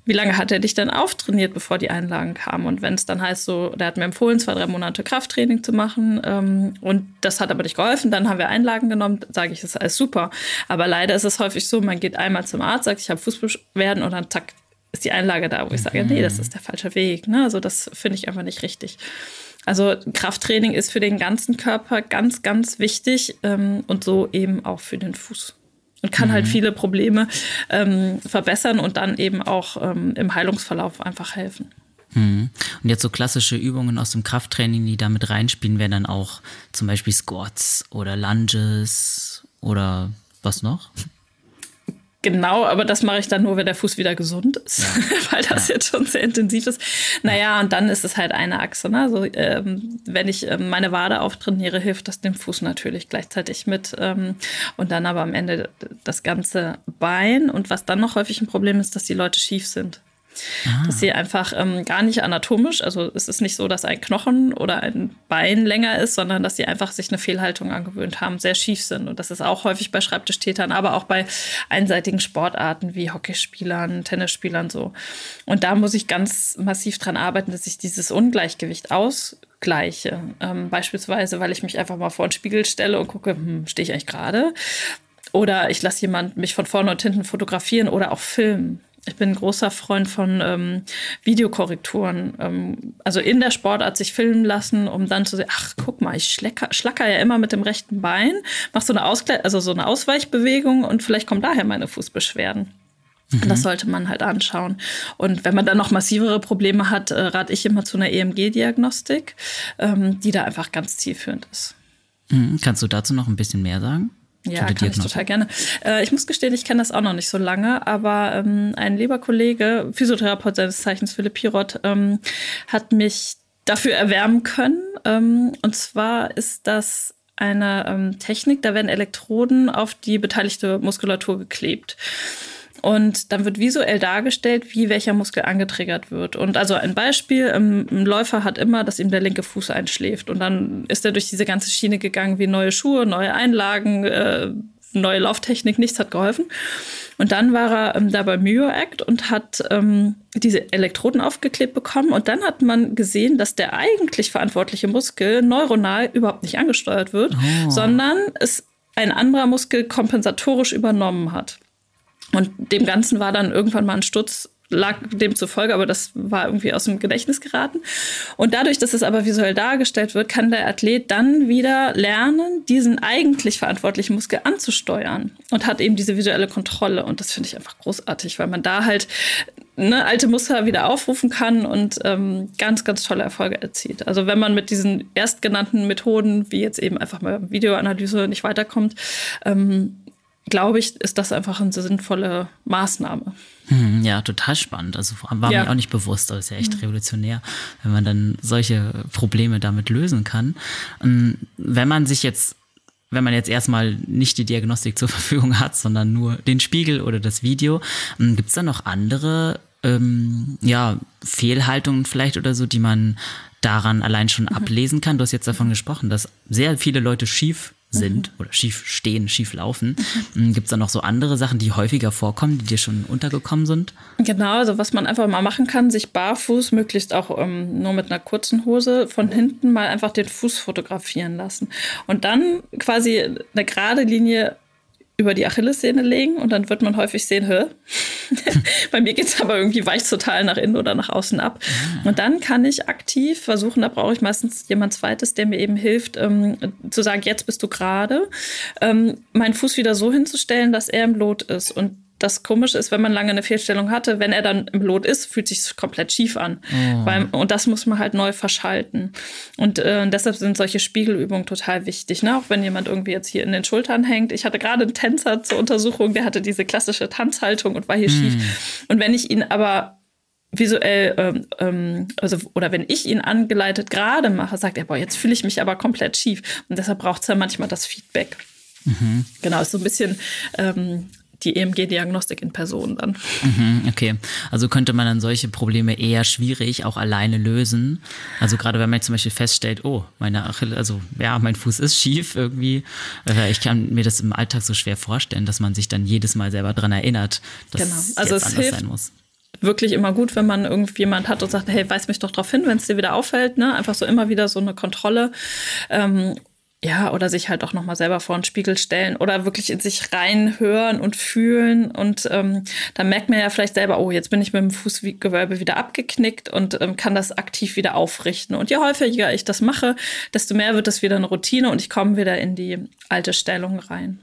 wie lange hat er dich denn auftrainiert, bevor die Einlagen kamen? Und wenn es dann heißt, so, der hat mir empfohlen, zwei, drei Monate Krafttraining zu machen ähm, und das hat aber nicht geholfen, dann haben wir Einlagen genommen, sage ich, das ist alles super. Aber leider ist es häufig so, man geht einmal zum Arzt, sagt, ich habe Fußbeschwerden und dann zack, ist die Einlage da, wo ich sage, nee, das mhm. ist der falsche Weg. Ne? Also das finde ich einfach nicht richtig. Also Krafttraining ist für den ganzen Körper ganz, ganz wichtig ähm, und so eben auch für den Fuß. Und kann halt mhm. halt viele Probleme ähm, verbessern und dann eben auch ähm, im Heilungsverlauf einfach helfen. Mhm. Und jetzt so klassische Übungen aus dem Krafttraining, die damit reinspielen, wären dann auch zum Beispiel Squats oder Lunges oder was noch? Genau, aber das mache ich dann nur, wenn der Fuß wieder gesund ist, weil das ja. jetzt schon sehr intensiv ist. Naja, und dann ist es halt eine Achse. Ne? Also, ähm, wenn ich ähm, meine Wade auftrainiere, hilft das dem Fuß natürlich gleichzeitig mit. Ähm, und dann aber am Ende das ganze Bein. Und was dann noch häufig ein Problem ist, dass die Leute schief sind. Ah. Dass sie einfach ähm, gar nicht anatomisch, also es ist nicht so, dass ein Knochen oder ein Bein länger ist, sondern dass sie einfach sich eine Fehlhaltung angewöhnt haben, sehr schief sind. Und das ist auch häufig bei Schreibtischtätern, aber auch bei einseitigen Sportarten wie Hockeyspielern, Tennisspielern so. Und da muss ich ganz massiv dran arbeiten, dass ich dieses Ungleichgewicht ausgleiche. Ähm, beispielsweise, weil ich mich einfach mal vor den Spiegel stelle und gucke, hm, stehe ich eigentlich gerade? Oder ich lasse jemand mich von vorne und hinten fotografieren oder auch filmen. Ich bin ein großer Freund von ähm, Videokorrekturen. Ähm, also in der Sportart sich filmen lassen, um dann zu sehen, ach, guck mal, ich schlecker, schlacker ja immer mit dem rechten Bein, mach so eine Ausgleich, also so eine Ausweichbewegung und vielleicht kommen daher meine Fußbeschwerden. Mhm. Das sollte man halt anschauen. Und wenn man dann noch massivere Probleme hat, äh, rate ich immer zu einer EMG-Diagnostik, ähm, die da einfach ganz zielführend ist. Mhm. Kannst du dazu noch ein bisschen mehr sagen? Ja, kann ich total gerne. Äh, ich muss gestehen, ich kenne das auch noch nicht so lange, aber ähm, ein lieber Kollege, Physiotherapeut seines Zeichens, Philipp Pirot, ähm, hat mich dafür erwärmen können. Ähm, und zwar ist das eine ähm, Technik, da werden Elektroden auf die beteiligte Muskulatur geklebt. Und dann wird visuell dargestellt, wie welcher Muskel angetriggert wird. Und also ein Beispiel, ähm, ein Läufer hat immer, dass ihm der linke Fuß einschläft. Und dann ist er durch diese ganze Schiene gegangen, wie neue Schuhe, neue Einlagen, äh, neue Lauftechnik, nichts hat geholfen. Und dann war er ähm, da beim Myo-Act und hat ähm, diese Elektroden aufgeklebt bekommen. Und dann hat man gesehen, dass der eigentlich verantwortliche Muskel neuronal überhaupt nicht angesteuert wird, oh. sondern es ein anderer Muskel kompensatorisch übernommen hat. Und dem Ganzen war dann irgendwann mal ein Sturz lag demzufolge, aber das war irgendwie aus dem Gedächtnis geraten. Und dadurch, dass es aber visuell dargestellt wird, kann der Athlet dann wieder lernen, diesen eigentlich verantwortlichen Muskel anzusteuern und hat eben diese visuelle Kontrolle. Und das finde ich einfach großartig, weil man da halt ne, alte Muster wieder aufrufen kann und ähm, ganz, ganz tolle Erfolge erzielt. Also wenn man mit diesen erstgenannten Methoden, wie jetzt eben einfach mal Videoanalyse, nicht weiterkommt, ähm, glaube ich, ist das einfach eine sinnvolle Maßnahme. Hm, ja, total spannend. Also war ja. mir auch nicht bewusst, aber ist ja echt mhm. revolutionär, wenn man dann solche Probleme damit lösen kann. Und wenn man sich jetzt wenn man jetzt erstmal nicht die Diagnostik zur Verfügung hat, sondern nur den Spiegel oder das Video, hm, gibt es da noch andere ähm, ja, Fehlhaltungen vielleicht oder so, die man daran allein schon mhm. ablesen kann? Du hast jetzt davon gesprochen, dass sehr viele Leute schief sind mhm. oder schief stehen, schief laufen. Mhm. Gibt es da noch so andere Sachen, die häufiger vorkommen, die dir schon untergekommen sind? Genau, also was man einfach mal machen kann, sich barfuß, möglichst auch ähm, nur mit einer kurzen Hose, von hinten mal einfach den Fuß fotografieren lassen. Und dann quasi eine gerade Linie über die Achillessehne legen und dann wird man häufig sehen, hä? Bei mir geht es aber irgendwie weich total nach innen oder nach außen ab. Ah. Und dann kann ich aktiv versuchen, da brauche ich meistens jemand zweites, der mir eben hilft, ähm, zu sagen, jetzt bist du gerade, ähm, meinen Fuß wieder so hinzustellen, dass er im Lot ist. Und das Komische ist, wenn man lange eine Fehlstellung hatte, wenn er dann im Lot ist, fühlt sich komplett schief an. Oh. Weil, und das muss man halt neu verschalten. Und äh, deshalb sind solche Spiegelübungen total wichtig. Ne? Auch wenn jemand irgendwie jetzt hier in den Schultern hängt. Ich hatte gerade einen Tänzer zur Untersuchung, der hatte diese klassische Tanzhaltung und war hier mm. schief. Und wenn ich ihn aber visuell, ähm, ähm, also oder wenn ich ihn angeleitet gerade mache, sagt er, boah, jetzt fühle ich mich aber komplett schief. Und deshalb braucht es ja manchmal das Feedback. Mhm. Genau, ist so ein bisschen ähm, die EMG-Diagnostik in Person dann. Mhm, okay, also könnte man dann solche Probleme eher schwierig auch alleine lösen. Also gerade wenn man zum Beispiel feststellt, oh, meine Achille, also ja, mein Fuß ist schief irgendwie. Äh, ich kann mir das im Alltag so schwer vorstellen, dass man sich dann jedes Mal selber daran erinnert, dass genau. also es anders sein muss wirklich immer gut, wenn man irgendjemand hat und sagt, hey, weis mich doch darauf hin, wenn es dir wieder auffällt. Ne? Einfach so immer wieder so eine Kontrolle. Ähm, ja, oder sich halt auch nochmal selber vor den Spiegel stellen oder wirklich in sich reinhören und fühlen. Und ähm, dann merkt man ja vielleicht selber, oh, jetzt bin ich mit dem Fußgewölbe wieder abgeknickt und ähm, kann das aktiv wieder aufrichten. Und je häufiger ich das mache, desto mehr wird das wieder eine Routine und ich komme wieder in die alte Stellung rein.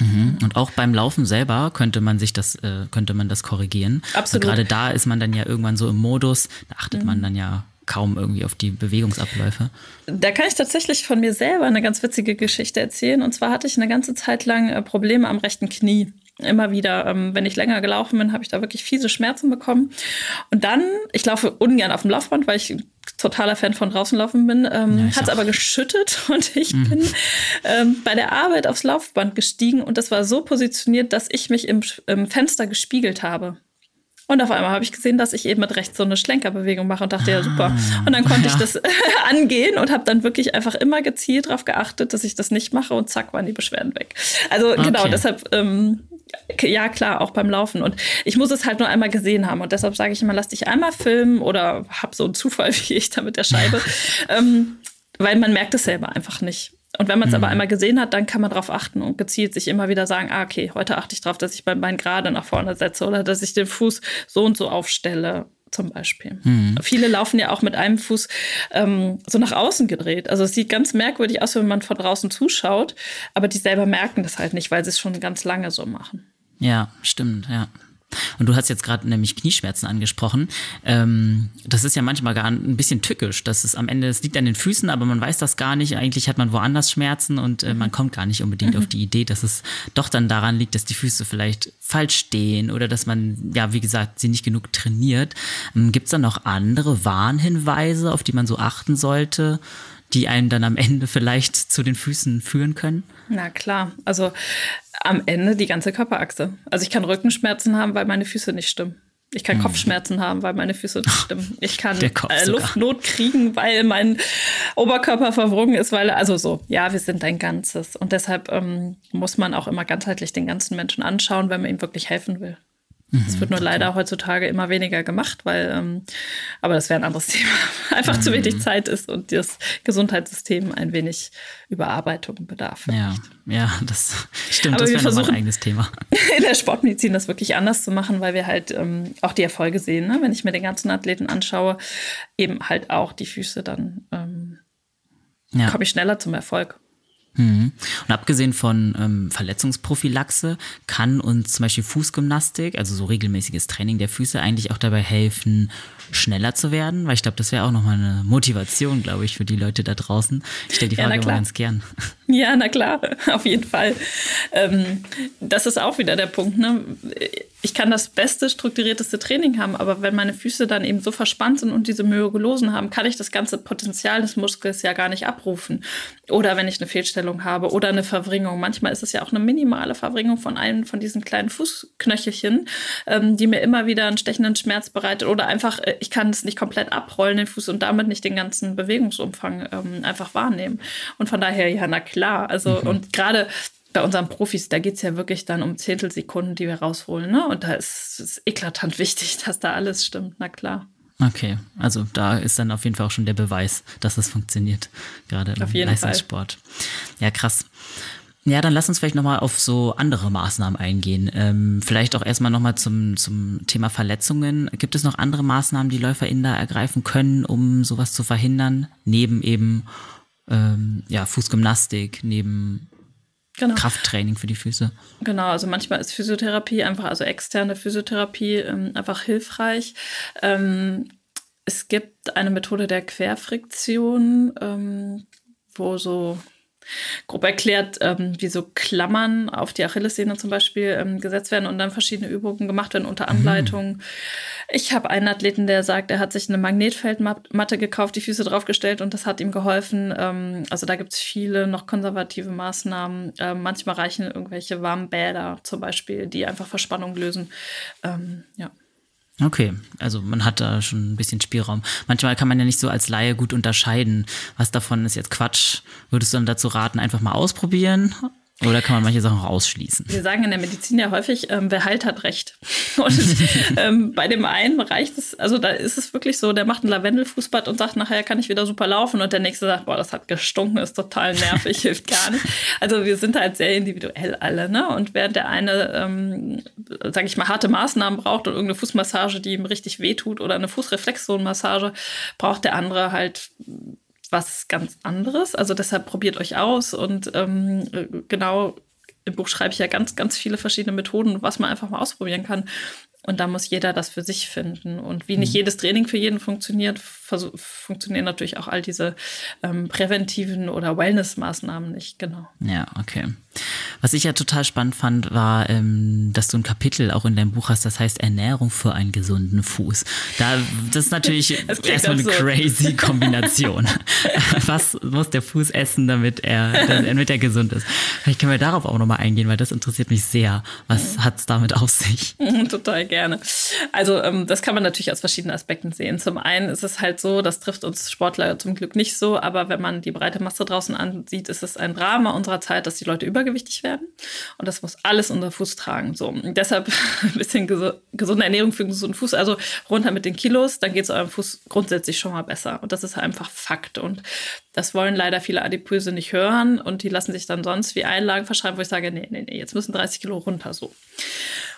Mhm. Und auch beim Laufen selber könnte man sich das, äh, könnte man das korrigieren. Absolut. Gerade da ist man dann ja irgendwann so im Modus, da achtet mhm. man dann ja kaum irgendwie auf die Bewegungsabläufe. Da kann ich tatsächlich von mir selber eine ganz witzige Geschichte erzählen. Und zwar hatte ich eine ganze Zeit lang äh, Probleme am rechten Knie. Immer wieder, ähm, wenn ich länger gelaufen bin, habe ich da wirklich fiese Schmerzen bekommen. Und dann, ich laufe ungern auf dem Laufband, weil ich totaler Fan von draußen laufen bin, ähm, ja, hat es aber geschüttet und ich mhm. bin ähm, bei der Arbeit aufs Laufband gestiegen und das war so positioniert, dass ich mich im, im Fenster gespiegelt habe. Und auf einmal habe ich gesehen, dass ich eben mit rechts so eine Schlenkerbewegung mache und dachte, ja, super. Ah, und dann konnte ja. ich das angehen und habe dann wirklich einfach immer gezielt darauf geachtet, dass ich das nicht mache und zack, waren die Beschwerden weg. Also genau, okay. genau, deshalb, ähm, ja klar, auch beim Laufen. Und ich muss es halt nur einmal gesehen haben. Und deshalb sage ich immer, lass dich einmal filmen oder hab so einen Zufall wie ich da mit der Scheibe. ähm, weil man merkt es selber einfach nicht. Und wenn man es mhm. aber einmal gesehen hat, dann kann man darauf achten und gezielt sich immer wieder sagen, ah, okay, heute achte ich darauf, dass ich mein Bein gerade nach vorne setze oder dass ich den Fuß so und so aufstelle zum Beispiel. Mhm. Viele laufen ja auch mit einem Fuß ähm, so nach außen gedreht. Also es sieht ganz merkwürdig aus, wenn man von draußen zuschaut, aber die selber merken das halt nicht, weil sie es schon ganz lange so machen. Ja, stimmt, ja. Und du hast jetzt gerade nämlich Knieschmerzen angesprochen. Ähm, das ist ja manchmal gar ein bisschen tückisch. Das ist am Ende, es liegt an den Füßen, aber man weiß das gar nicht. Eigentlich hat man woanders Schmerzen und äh, man kommt gar nicht unbedingt mhm. auf die Idee, dass es doch dann daran liegt, dass die Füße vielleicht falsch stehen oder dass man, ja, wie gesagt, sie nicht genug trainiert. Ähm, Gibt es da noch andere Warnhinweise, auf die man so achten sollte? Die einen dann am Ende vielleicht zu den Füßen führen können? Na klar, also am Ende die ganze Körperachse. Also ich kann Rückenschmerzen haben, weil meine Füße nicht stimmen. Ich kann hm. Kopfschmerzen haben, weil meine Füße nicht stimmen. Ich kann äh, Luftnot kriegen, weil mein Oberkörper verwrungen ist, weil, also so, ja, wir sind ein Ganzes. Und deshalb ähm, muss man auch immer ganzheitlich den ganzen Menschen anschauen, wenn man ihm wirklich helfen will. Es mhm, wird nur okay. leider heutzutage immer weniger gemacht, weil, ähm, aber das wäre ein anderes Thema. Einfach mhm. zu wenig mhm. Zeit ist und das Gesundheitssystem ein wenig Überarbeitung bedarf. Ja, ja, das stimmt. Aber das wäre versuchen, ein eigenes Thema. In der Sportmedizin das wirklich anders zu machen, weil wir halt ähm, auch die Erfolge sehen. Ne? Wenn ich mir den ganzen Athleten anschaue, eben halt auch die Füße, dann ähm, ja. komme ich schneller zum Erfolg. Mhm. Und abgesehen von ähm, Verletzungsprophylaxe kann uns zum Beispiel Fußgymnastik, also so regelmäßiges Training der Füße, eigentlich auch dabei helfen, schneller zu werden, weil ich glaube, das wäre auch nochmal eine Motivation, glaube ich, für die Leute da draußen. Ich stelle die Frage ja, immer ganz gern. Ja, na klar, auf jeden Fall. Ähm, das ist auch wieder der Punkt. Ne? Ich kann das beste, strukturierteste Training haben, aber wenn meine Füße dann eben so verspannt sind und diese Myogelosen haben, kann ich das ganze Potenzial des Muskels ja gar nicht abrufen. Oder wenn ich eine Fehlstellung habe oder eine Verwringung. Manchmal ist es ja auch eine minimale Verwringung von einem von diesen kleinen Fußknöchelchen, ähm, die mir immer wieder einen stechenden Schmerz bereitet oder einfach äh, ich kann es nicht komplett abrollen, den Fuß, und damit nicht den ganzen Bewegungsumfang ähm, einfach wahrnehmen. Und von daher, ja, na klar. Also, mhm. und gerade bei unseren Profis, da geht es ja wirklich dann um Zehntelsekunden, die wir rausholen. Ne? Und da ist es eklatant wichtig, dass da alles stimmt, na klar. Okay, also da ist dann auf jeden Fall auch schon der Beweis, dass das funktioniert, gerade im Leistungssport. Fall. Ja, krass. Ja, dann lass uns vielleicht nochmal auf so andere Maßnahmen eingehen. Ähm, vielleicht auch erstmal nochmal zum, zum Thema Verletzungen. Gibt es noch andere Maßnahmen, die LäuferInnen da ergreifen können, um sowas zu verhindern? Neben eben ähm, ja, Fußgymnastik, neben Genau. Krafttraining für die Füße. Genau, also manchmal ist Physiotherapie einfach, also externe Physiotherapie ähm, einfach hilfreich. Ähm, es gibt eine Methode der Querfriktion, ähm, wo so grob erklärt, ähm, wie so Klammern auf die Achillessehne zum Beispiel ähm, gesetzt werden und dann verschiedene Übungen gemacht werden unter mhm. Anleitung. Mhm. Ich habe einen Athleten, der sagt, er hat sich eine Magnetfeldmatte gekauft, die Füße draufgestellt und das hat ihm geholfen. Ähm, also da gibt es viele noch konservative Maßnahmen. Ähm, manchmal reichen irgendwelche warmen Bäder zum Beispiel, die einfach Verspannung lösen. Ähm, ja. Okay, also man hat da schon ein bisschen Spielraum. Manchmal kann man ja nicht so als Laie gut unterscheiden, was davon ist jetzt Quatsch. Würdest du dann dazu raten, einfach mal ausprobieren oder kann man manche Sachen auch ausschließen? Wir sagen in der Medizin ja häufig, ähm, wer heilt, hat Recht. Und ähm, bei dem einen reicht es, also da ist es wirklich so, der macht ein Lavendelfußbad und sagt, nachher kann ich wieder super laufen. Und der nächste sagt, boah, das hat gestunken, ist total nervig, hilft gar nicht. Also wir sind halt sehr individuell alle. Ne? Und während der eine, ähm, sage ich mal, harte Maßnahmen braucht und irgendeine Fußmassage, die ihm richtig wehtut oder eine Fußreflexzonenmassage, braucht der andere halt was ganz anderes. Also deshalb probiert euch aus und ähm, genau im Buch schreibe ich ja ganz, ganz viele verschiedene Methoden, was man einfach mal ausprobieren kann. Und da muss jeder das für sich finden. Und wie nicht mhm. jedes Training für jeden funktioniert, funktionieren natürlich auch all diese ähm, präventiven oder Wellness-Maßnahmen nicht, genau. Ja, okay. Was ich ja total spannend fand, war, ähm, dass du ein Kapitel auch in deinem Buch hast, das heißt Ernährung für einen gesunden Fuß. Da, das ist natürlich erstmal eine so. crazy Kombination. Was muss der Fuß essen, damit er, damit er gesund ist? Vielleicht können wir darauf auch nochmal eingehen, weil das interessiert mich sehr. Was mhm. hat es damit auf sich? Total gerne. Also ähm, das kann man natürlich aus verschiedenen Aspekten sehen. Zum einen ist es halt so, das trifft uns Sportler zum Glück nicht so, aber wenn man die breite Masse draußen ansieht, ist es ein Drama unserer Zeit, dass die Leute übergewichtig werden. Und das muss alles unser Fuß tragen. So. Und deshalb ein bisschen gesunde Ernährung für einen gesunden Fuß. Also runter mit den Kilos, dann geht es eurem Fuß grundsätzlich schon mal besser. Und das ist einfach Fakt. Und das wollen leider viele Adipöse nicht hören und die lassen sich dann sonst wie Einlagen verschreiben, wo ich sage, nee, nee, nee, jetzt müssen 30 Kilo runter so.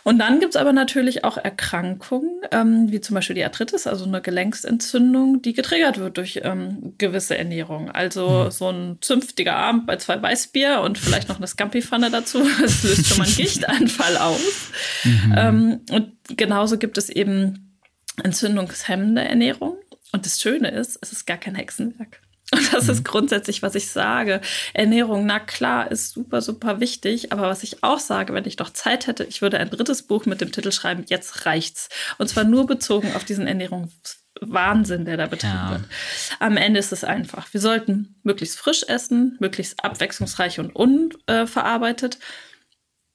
Und dann gibt es aber natürlich auch Erkrankungen, ähm, wie zum Beispiel die Arthritis, also eine Gelenksentzündung, die getriggert wird durch ähm, gewisse Ernährung. Also mhm. so ein zünftiger Abend bei zwei Weißbier und vielleicht noch eine Scampi-Pfanne dazu, das löst schon mal einen Gichtanfall aus. Mhm. Ähm, und genauso gibt es eben entzündungshemmende Ernährung. Und das Schöne ist, es ist gar kein Hexenwerk. Und das mhm. ist grundsätzlich, was ich sage. Ernährung, na klar, ist super, super wichtig. Aber was ich auch sage, wenn ich doch Zeit hätte, ich würde ein drittes Buch mit dem Titel schreiben, jetzt reicht's. Und zwar nur bezogen auf diesen Ernährungswahnsinn, der da betrieben ja. wird. Am Ende ist es einfach. Wir sollten möglichst frisch essen, möglichst abwechslungsreich und unverarbeitet. Äh,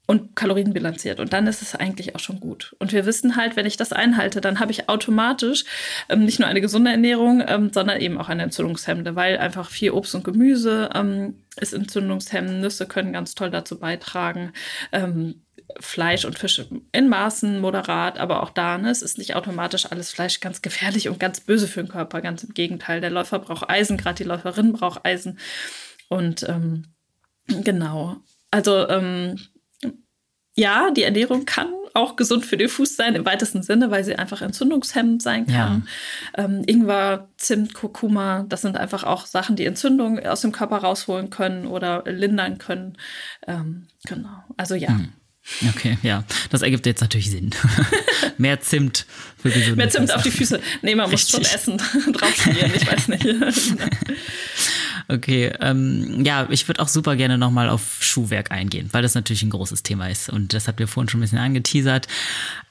und Kalorien bilanziert. Und dann ist es eigentlich auch schon gut. Und wir wissen halt, wenn ich das einhalte, dann habe ich automatisch ähm, nicht nur eine gesunde Ernährung, ähm, sondern eben auch eine entzündungshemmende, weil einfach viel Obst und Gemüse ähm, ist entzündungshemmend. Nüsse können ganz toll dazu beitragen. Ähm, Fleisch und Fisch in Maßen moderat, aber auch da, ne, es ist nicht automatisch alles Fleisch ganz gefährlich und ganz böse für den Körper. Ganz im Gegenteil. Der Läufer braucht Eisen, gerade die Läuferin braucht Eisen. Und ähm, genau. Also ähm, ja, die Ernährung kann auch gesund für den Fuß sein im weitesten Sinne, weil sie einfach entzündungshemmend sein kann. Ja. Ähm, Ingwer, Zimt, Kurkuma, das sind einfach auch Sachen, die Entzündung aus dem Körper rausholen können oder lindern können. Ähm, genau. Also ja. Hm. Okay, ja, das ergibt jetzt natürlich Sinn. Mehr Zimt für gesunde Mehr Zimt auf die Füße. Nee, man Richtig. muss schon essen, drauf schmieren, ich weiß nicht. Okay, ähm, ja, ich würde auch super gerne nochmal auf Schuhwerk eingehen, weil das natürlich ein großes Thema ist und das hat wir vorhin schon ein bisschen angeteasert.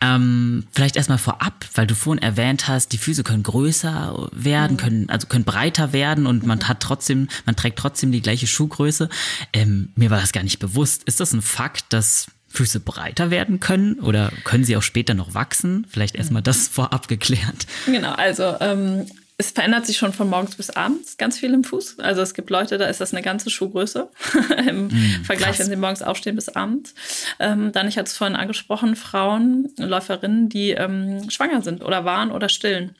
Ähm, vielleicht erstmal vorab, weil du vorhin erwähnt hast, die Füße können größer werden, mhm. können, also können breiter werden und man hat trotzdem, man trägt trotzdem die gleiche Schuhgröße. Ähm, mir war das gar nicht bewusst. Ist das ein Fakt, dass Füße breiter werden können oder können sie auch später noch wachsen? Vielleicht erstmal das vorab geklärt. Genau, also ähm, es verändert sich schon von morgens bis abends ganz viel im Fuß. Also es gibt Leute, da ist das eine ganze Schuhgröße im mm, Vergleich, krass. wenn sie morgens aufstehen bis abends. Ähm, dann, ich hatte es vorhin angesprochen, Frauen, Läuferinnen, die ähm, schwanger sind oder waren oder stillen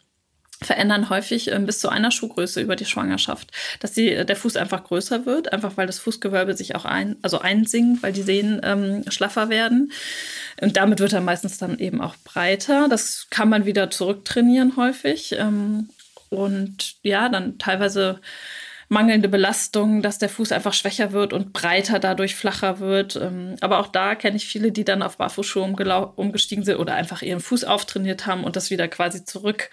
verändern häufig ähm, bis zu einer Schuhgröße über die Schwangerschaft, dass die, äh, der Fuß einfach größer wird, einfach weil das Fußgewölbe sich auch ein, also einsinkt, weil die Sehnen ähm, schlaffer werden. Und damit wird er meistens dann eben auch breiter. Das kann man wieder zurücktrainieren häufig. Ähm, und ja, dann teilweise mangelnde Belastung, dass der Fuß einfach schwächer wird und breiter dadurch flacher wird. Ähm, aber auch da kenne ich viele, die dann auf Barfußschuhe umgestiegen sind oder einfach ihren Fuß auftrainiert haben und das wieder quasi zurück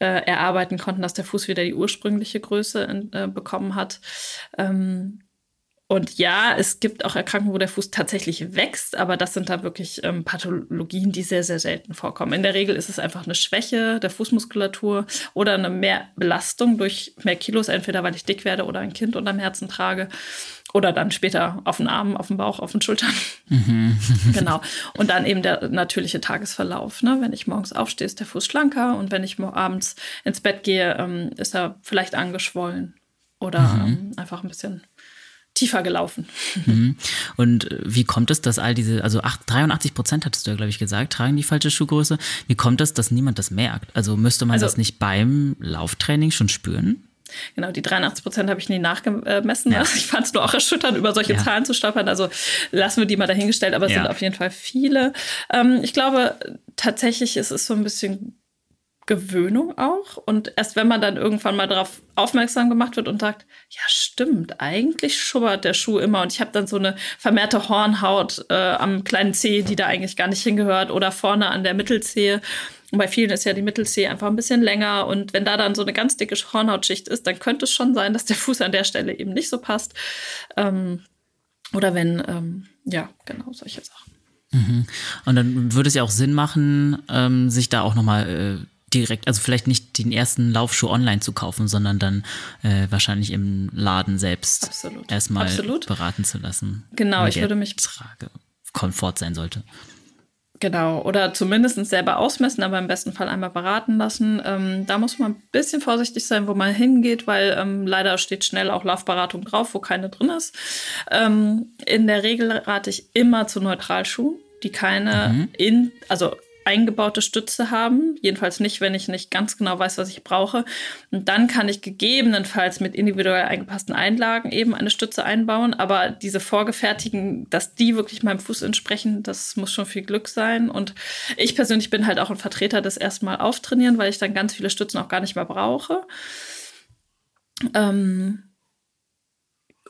äh, erarbeiten konnten, dass der Fuß wieder die ursprüngliche Größe in, äh, bekommen hat. Ähm, und ja, es gibt auch Erkrankungen, wo der Fuß tatsächlich wächst, aber das sind da wirklich ähm, Pathologien, die sehr, sehr selten vorkommen. In der Regel ist es einfach eine Schwäche der Fußmuskulatur oder eine Mehrbelastung durch mehr Kilos, entweder weil ich dick werde oder ein Kind unterm Herzen trage oder dann später auf den Armen, auf dem Bauch, auf den Schultern. Mhm. genau. Und dann eben der natürliche Tagesverlauf. Ne? Wenn ich morgens aufstehe, ist der Fuß schlanker und wenn ich abends ins Bett gehe, ähm, ist er vielleicht angeschwollen oder mhm. ähm, einfach ein bisschen tiefer gelaufen. Mhm. Und äh, wie kommt es, dass all diese, also 83 Prozent hattest du ja, glaube ich, gesagt, tragen die falsche Schuhgröße. Wie kommt es, dass niemand das merkt? Also müsste man also, das nicht beim Lauftraining schon spüren? Genau, die 83 Prozent habe ich nie nachgemessen. Ja. Ich fand es nur auch erschütternd, über solche ja. Zahlen zu stolpern. Also lassen wir die mal dahingestellt, aber es ja. sind auf jeden Fall viele. Ähm, ich glaube, tatsächlich ist es so ein bisschen Gewöhnung auch. Und erst wenn man dann irgendwann mal darauf aufmerksam gemacht wird und sagt, ja stimmt, eigentlich schubbert der Schuh immer und ich habe dann so eine vermehrte Hornhaut äh, am kleinen Zeh, die da eigentlich gar nicht hingehört oder vorne an der Mittelzehe. Und bei vielen ist ja die Mittelzehe einfach ein bisschen länger und wenn da dann so eine ganz dicke Hornhautschicht ist, dann könnte es schon sein, dass der Fuß an der Stelle eben nicht so passt. Ähm, oder wenn, ähm, ja, genau, solche Sachen. Mhm. Und dann würde es ja auch Sinn machen, ähm, sich da auch nochmal äh, direkt, also vielleicht nicht den ersten Laufschuh online zu kaufen, sondern dann äh, wahrscheinlich im Laden selbst Absolut. erstmal Absolut. beraten zu lassen. Genau, ich würde mich. Trage Komfort sein sollte. Genau, oder zumindest selber ausmessen, aber im besten Fall einmal beraten lassen. Ähm, da muss man ein bisschen vorsichtig sein, wo man hingeht, weil ähm, leider steht schnell auch Laufberatung drauf, wo keine drin ist. Ähm, in der Regel rate ich immer zu Neutralschuhen, die keine mhm. in, also eingebaute Stütze haben. Jedenfalls nicht, wenn ich nicht ganz genau weiß, was ich brauche. Und dann kann ich gegebenenfalls mit individuell eingepassten Einlagen eben eine Stütze einbauen. Aber diese vorgefertigten, dass die wirklich meinem Fuß entsprechen, das muss schon viel Glück sein. Und ich persönlich bin halt auch ein Vertreter des erstmal auftrainieren, weil ich dann ganz viele Stützen auch gar nicht mehr brauche. Ähm,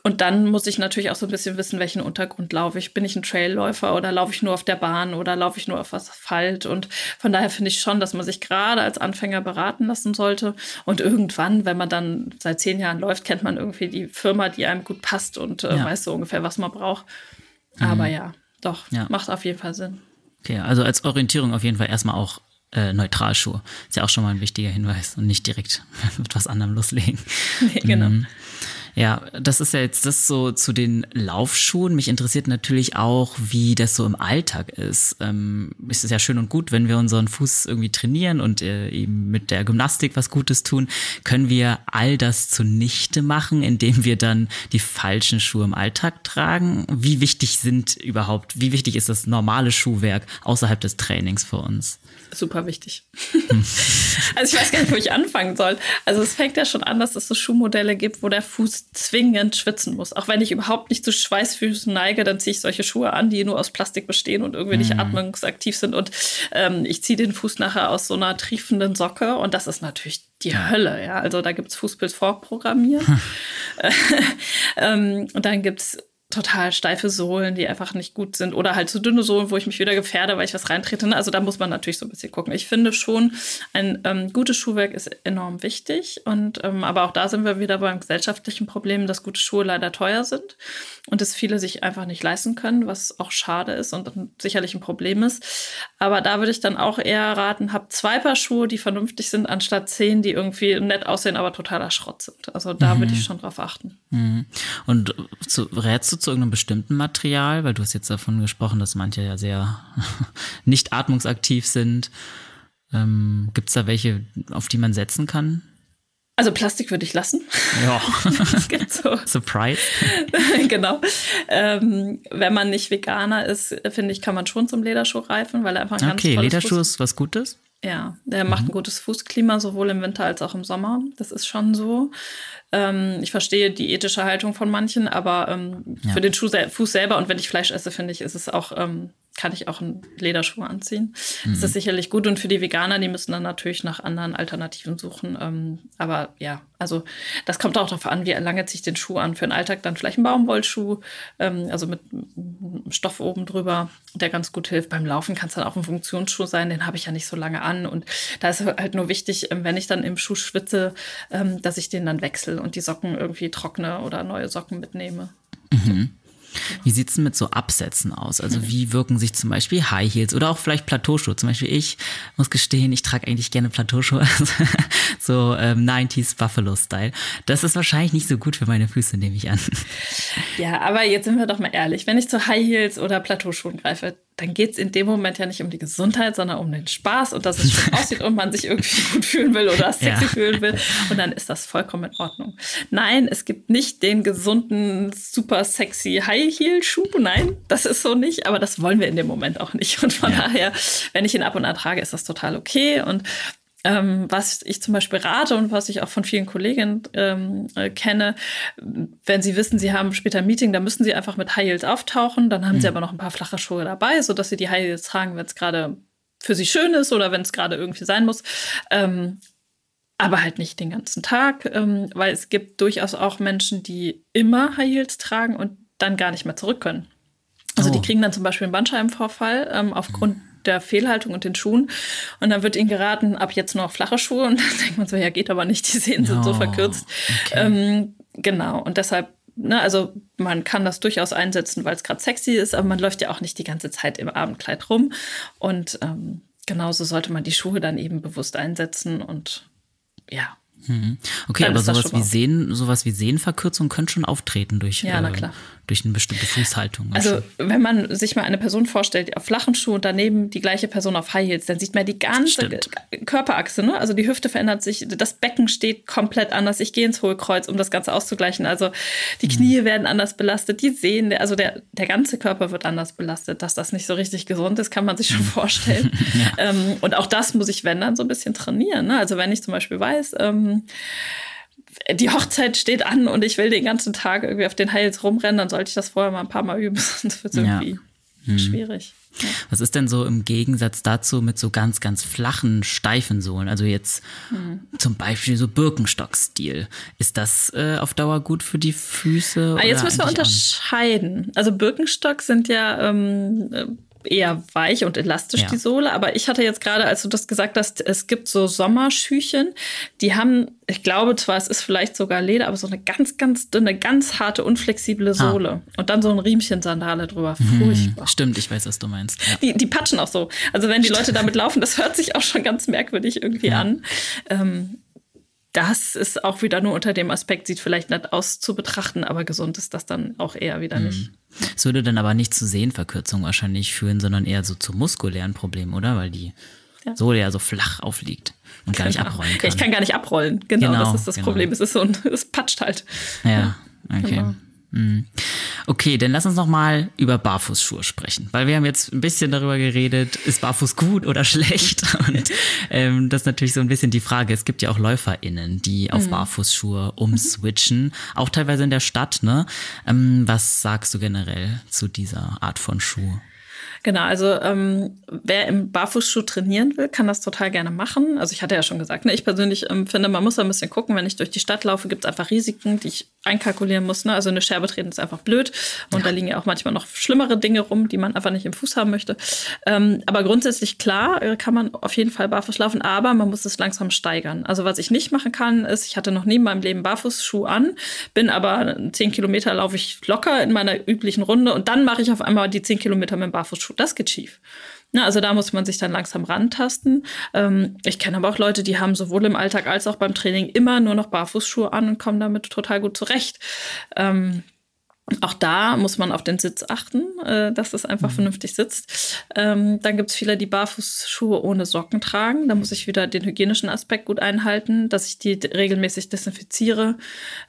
und dann muss ich natürlich auch so ein bisschen wissen, welchen Untergrund laufe ich. Bin ich ein Trailläufer oder laufe ich nur auf der Bahn oder laufe ich nur auf Asphalt? Und von daher finde ich schon, dass man sich gerade als Anfänger beraten lassen sollte. Und irgendwann, wenn man dann seit zehn Jahren läuft, kennt man irgendwie die Firma, die einem gut passt und äh, ja. weiß so ungefähr, was man braucht. Mhm. Aber ja, doch, ja. macht auf jeden Fall Sinn. Okay, also als Orientierung auf jeden Fall erstmal auch äh, Neutralschuhe. Ist ja auch schon mal ein wichtiger Hinweis und nicht direkt mit was anderem loslegen. Nee, genau. Mhm. Ja, das ist ja jetzt das so zu den Laufschuhen. Mich interessiert natürlich auch, wie das so im Alltag ist. Ähm, es ist ja schön und gut, wenn wir unseren Fuß irgendwie trainieren und äh, eben mit der Gymnastik was Gutes tun. Können wir all das zunichte machen, indem wir dann die falschen Schuhe im Alltag tragen? Wie wichtig sind überhaupt, wie wichtig ist das normale Schuhwerk außerhalb des Trainings für uns? super wichtig. also ich weiß gar nicht, wo ich anfangen soll. Also es fängt ja schon an, dass es so Schuhmodelle gibt, wo der Fuß zwingend schwitzen muss. Auch wenn ich überhaupt nicht zu Schweißfüßen neige, dann ziehe ich solche Schuhe an, die nur aus Plastik bestehen und irgendwie nicht mhm. atmungsaktiv sind. Und ähm, ich ziehe den Fuß nachher aus so einer triefenden Socke und das ist natürlich die Hölle. Ja, also da gibt es Fußpilz vorprogrammiert. ähm, und dann gibt es total steife Sohlen, die einfach nicht gut sind oder halt zu so dünne Sohlen, wo ich mich wieder gefährde, weil ich was reintrete. Ne? Also da muss man natürlich so ein bisschen gucken. Ich finde schon, ein ähm, gutes Schuhwerk ist enorm wichtig und ähm, aber auch da sind wir wieder beim gesellschaftlichen Problem, dass gute Schuhe leider teuer sind und es viele sich einfach nicht leisten können, was auch schade ist und sicherlich ein Problem ist. Aber da würde ich dann auch eher raten, habt zwei Paar Schuhe, die vernünftig sind, anstatt zehn, die irgendwie nett aussehen, aber totaler Schrott sind. Also da mhm. würde ich schon drauf achten. Mhm. Und zu, rätst du zu irgendeinem bestimmten Material? Weil du hast jetzt davon gesprochen, dass manche ja sehr nicht atmungsaktiv sind. Ähm, Gibt es da welche, auf die man setzen kann? Also Plastik würde ich lassen. Ja. das gibt so. Surprise. genau. Ähm, wenn man nicht Veganer ist, finde ich, kann man schon zum Lederschuh reifen, weil er einfach ein ganz Okay, Lederschuh ist was Gutes? Ja, der mhm. macht ein gutes Fußklima, sowohl im Winter als auch im Sommer. Das ist schon so. Ähm, ich verstehe die ethische Haltung von manchen, aber ähm, ja. für den Schuh, Fuß selber und wenn ich Fleisch esse, finde ich, ist es auch ähm, kann ich auch einen Lederschuh anziehen. Mhm. Das ist sicherlich gut. Und für die Veganer, die müssen dann natürlich nach anderen Alternativen suchen. Ähm, aber ja, also das kommt auch darauf an, wie lange ziehe ich den Schuh an. Für den Alltag dann vielleicht ein Baumwollschuh, ähm, also mit Stoff oben drüber, der ganz gut hilft. Beim Laufen kann es dann auch ein Funktionsschuh sein, den habe ich ja nicht so lange an. Und da ist halt nur wichtig, ähm, wenn ich dann im Schuh schwitze, ähm, dass ich den dann wechsle und die Socken irgendwie trockne oder neue Socken mitnehme. Mhm. Wie sieht es denn mit so Absätzen aus? Also wie wirken sich zum Beispiel High Heels oder auch vielleicht Plateauschuhe? Zum Beispiel ich muss gestehen, ich trage eigentlich gerne Plateauschuhe, so ähm, 90s Buffalo-Style. Das ist wahrscheinlich nicht so gut für meine Füße, nehme ich an. Ja, aber jetzt sind wir doch mal ehrlich. Wenn ich zu High Heels oder Plateauschuhen greife, dann geht es in dem Moment ja nicht um die Gesundheit, sondern um den Spaß und dass es schön aussieht und man sich irgendwie gut fühlen will oder sexy ja. fühlen will. Und dann ist das vollkommen in Ordnung. Nein, es gibt nicht den gesunden, super sexy High-Heel-Schuh. Nein, das ist so nicht. Aber das wollen wir in dem Moment auch nicht. Und von ja. daher, wenn ich ihn ab und an trage, ist das total okay. Und ähm, was ich zum Beispiel rate und was ich auch von vielen Kolleginnen ähm, äh, kenne, wenn sie wissen, sie haben später ein Meeting, dann müssen sie einfach mit High Heels auftauchen. Dann haben mhm. sie aber noch ein paar flache Schuhe dabei, sodass sie die High Heels tragen, wenn es gerade für sie schön ist oder wenn es gerade irgendwie sein muss. Ähm, aber halt nicht den ganzen Tag, ähm, weil es gibt durchaus auch Menschen, die immer High Heels tragen und dann gar nicht mehr zurück können. Also oh. die kriegen dann zum Beispiel einen Bandscheibenvorfall ähm, aufgrund mhm der Fehlhaltung und den Schuhen. Und dann wird ihnen geraten, ab jetzt nur noch flache Schuhe. Und dann denkt man so, ja, geht aber nicht, die Sehnen sind so verkürzt. Okay. Ähm, genau. Und deshalb, ne, also man kann das durchaus einsetzen, weil es gerade sexy ist, aber man läuft ja auch nicht die ganze Zeit im Abendkleid rum. Und ähm, genauso sollte man die Schuhe dann eben bewusst einsetzen und ja, Mhm. Okay, Dann aber sowas wie, Sehnen, sowas wie Sehnenverkürzung könnte schon auftreten durch, ja, äh, durch eine bestimmte Fußhaltung. Also wenn man sich mal eine Person vorstellt, die auf flachen Schuhen und daneben die gleiche Person auf High Heels, dann sieht man die ganze Stimmt. Körperachse. Ne? Also die Hüfte verändert sich, das Becken steht komplett anders. Ich gehe ins Hohlkreuz, um das Ganze auszugleichen. Also die mhm. Knie mhm. werden anders belastet, die Sehnen, also der, der ganze Körper wird anders belastet. Dass das nicht so richtig gesund ist, kann man sich schon mhm. vorstellen. ja. ähm, und auch das muss ich, wenn dann, so ein bisschen trainieren. Ne? Also wenn ich zum Beispiel weiß, ähm, die Hochzeit steht an und ich will den ganzen Tag irgendwie auf den Heils rumrennen, dann sollte ich das vorher mal ein paar Mal üben, sonst wird es irgendwie ja. hm. schwierig. Ja. Was ist denn so im Gegensatz dazu mit so ganz, ganz flachen, steifen Sohlen? Also jetzt mhm. zum Beispiel so Birkenstock-Stil. Ist das äh, auf Dauer gut für die Füße? Ah, jetzt müssen wir unterscheiden. Also Birkenstock sind ja ähm, eher weich und elastisch, ja. die Sohle. Aber ich hatte jetzt gerade, als du das gesagt hast, es gibt so Sommerschüchen, die haben, ich glaube zwar, es ist vielleicht sogar Leder, aber so eine ganz, ganz dünne, ganz harte, unflexible ah. Sohle. Ah. Und dann so ein Riemchen-Sandale drüber. Mhm. Furchtbar. Stimmt, ich weiß, was du meinst. Ja. Die, die patschen auch so. Also wenn die Leute damit laufen, das hört sich auch schon ganz merkwürdig irgendwie ja. an. Ähm, das ist auch wieder nur unter dem Aspekt, sieht vielleicht nett aus zu betrachten, aber gesund ist das dann auch eher wieder nicht. Es würde dann aber nicht zu Sehenverkürzung wahrscheinlich führen, sondern eher so zu muskulären Problemen, oder? Weil die ja. Sohle ja so flach aufliegt und gar nicht genau. abrollen kann. Ich kann gar nicht abrollen, genau, genau das ist das genau. Problem. Es ist so ein, es patscht halt. Ja, okay. Genau. Mhm. Okay, dann lass uns noch mal über Barfußschuhe sprechen, weil wir haben jetzt ein bisschen darüber geredet, ist Barfuß gut oder schlecht? Und ähm, das ist natürlich so ein bisschen die Frage. Es gibt ja auch LäuferInnen, die auf mhm. Barfußschuhe umswitchen, auch teilweise in der Stadt. Ne? Ähm, was sagst du generell zu dieser Art von Schuh? Genau, also ähm, wer im Barfußschuh trainieren will, kann das total gerne machen. Also ich hatte ja schon gesagt, ne, ich persönlich ähm, finde, man muss ein bisschen gucken, wenn ich durch die Stadt laufe, gibt es einfach Risiken, die ich einkalkulieren muss. Ne? Also eine Scherbe treten ist einfach blöd und ja. da liegen ja auch manchmal noch schlimmere Dinge rum, die man einfach nicht im Fuß haben möchte. Ähm, aber grundsätzlich klar äh, kann man auf jeden Fall barfuß laufen, aber man muss es langsam steigern. Also was ich nicht machen kann, ist, ich hatte noch nie in meinem Leben Barfußschuh an, bin aber zehn Kilometer laufe ich locker in meiner üblichen Runde und dann mache ich auf einmal die zehn Kilometer mit dem Barfußschuh das geht schief. Na, also da muss man sich dann langsam rantasten. Ähm, ich kenne aber auch Leute, die haben sowohl im Alltag als auch beim Training immer nur noch Barfußschuhe an und kommen damit total gut zurecht. Ähm, auch da muss man auf den Sitz achten, äh, dass es einfach mhm. vernünftig sitzt. Ähm, dann gibt es viele, die Barfußschuhe ohne Socken tragen. Da muss ich wieder den hygienischen Aspekt gut einhalten, dass ich die regelmäßig desinfiziere.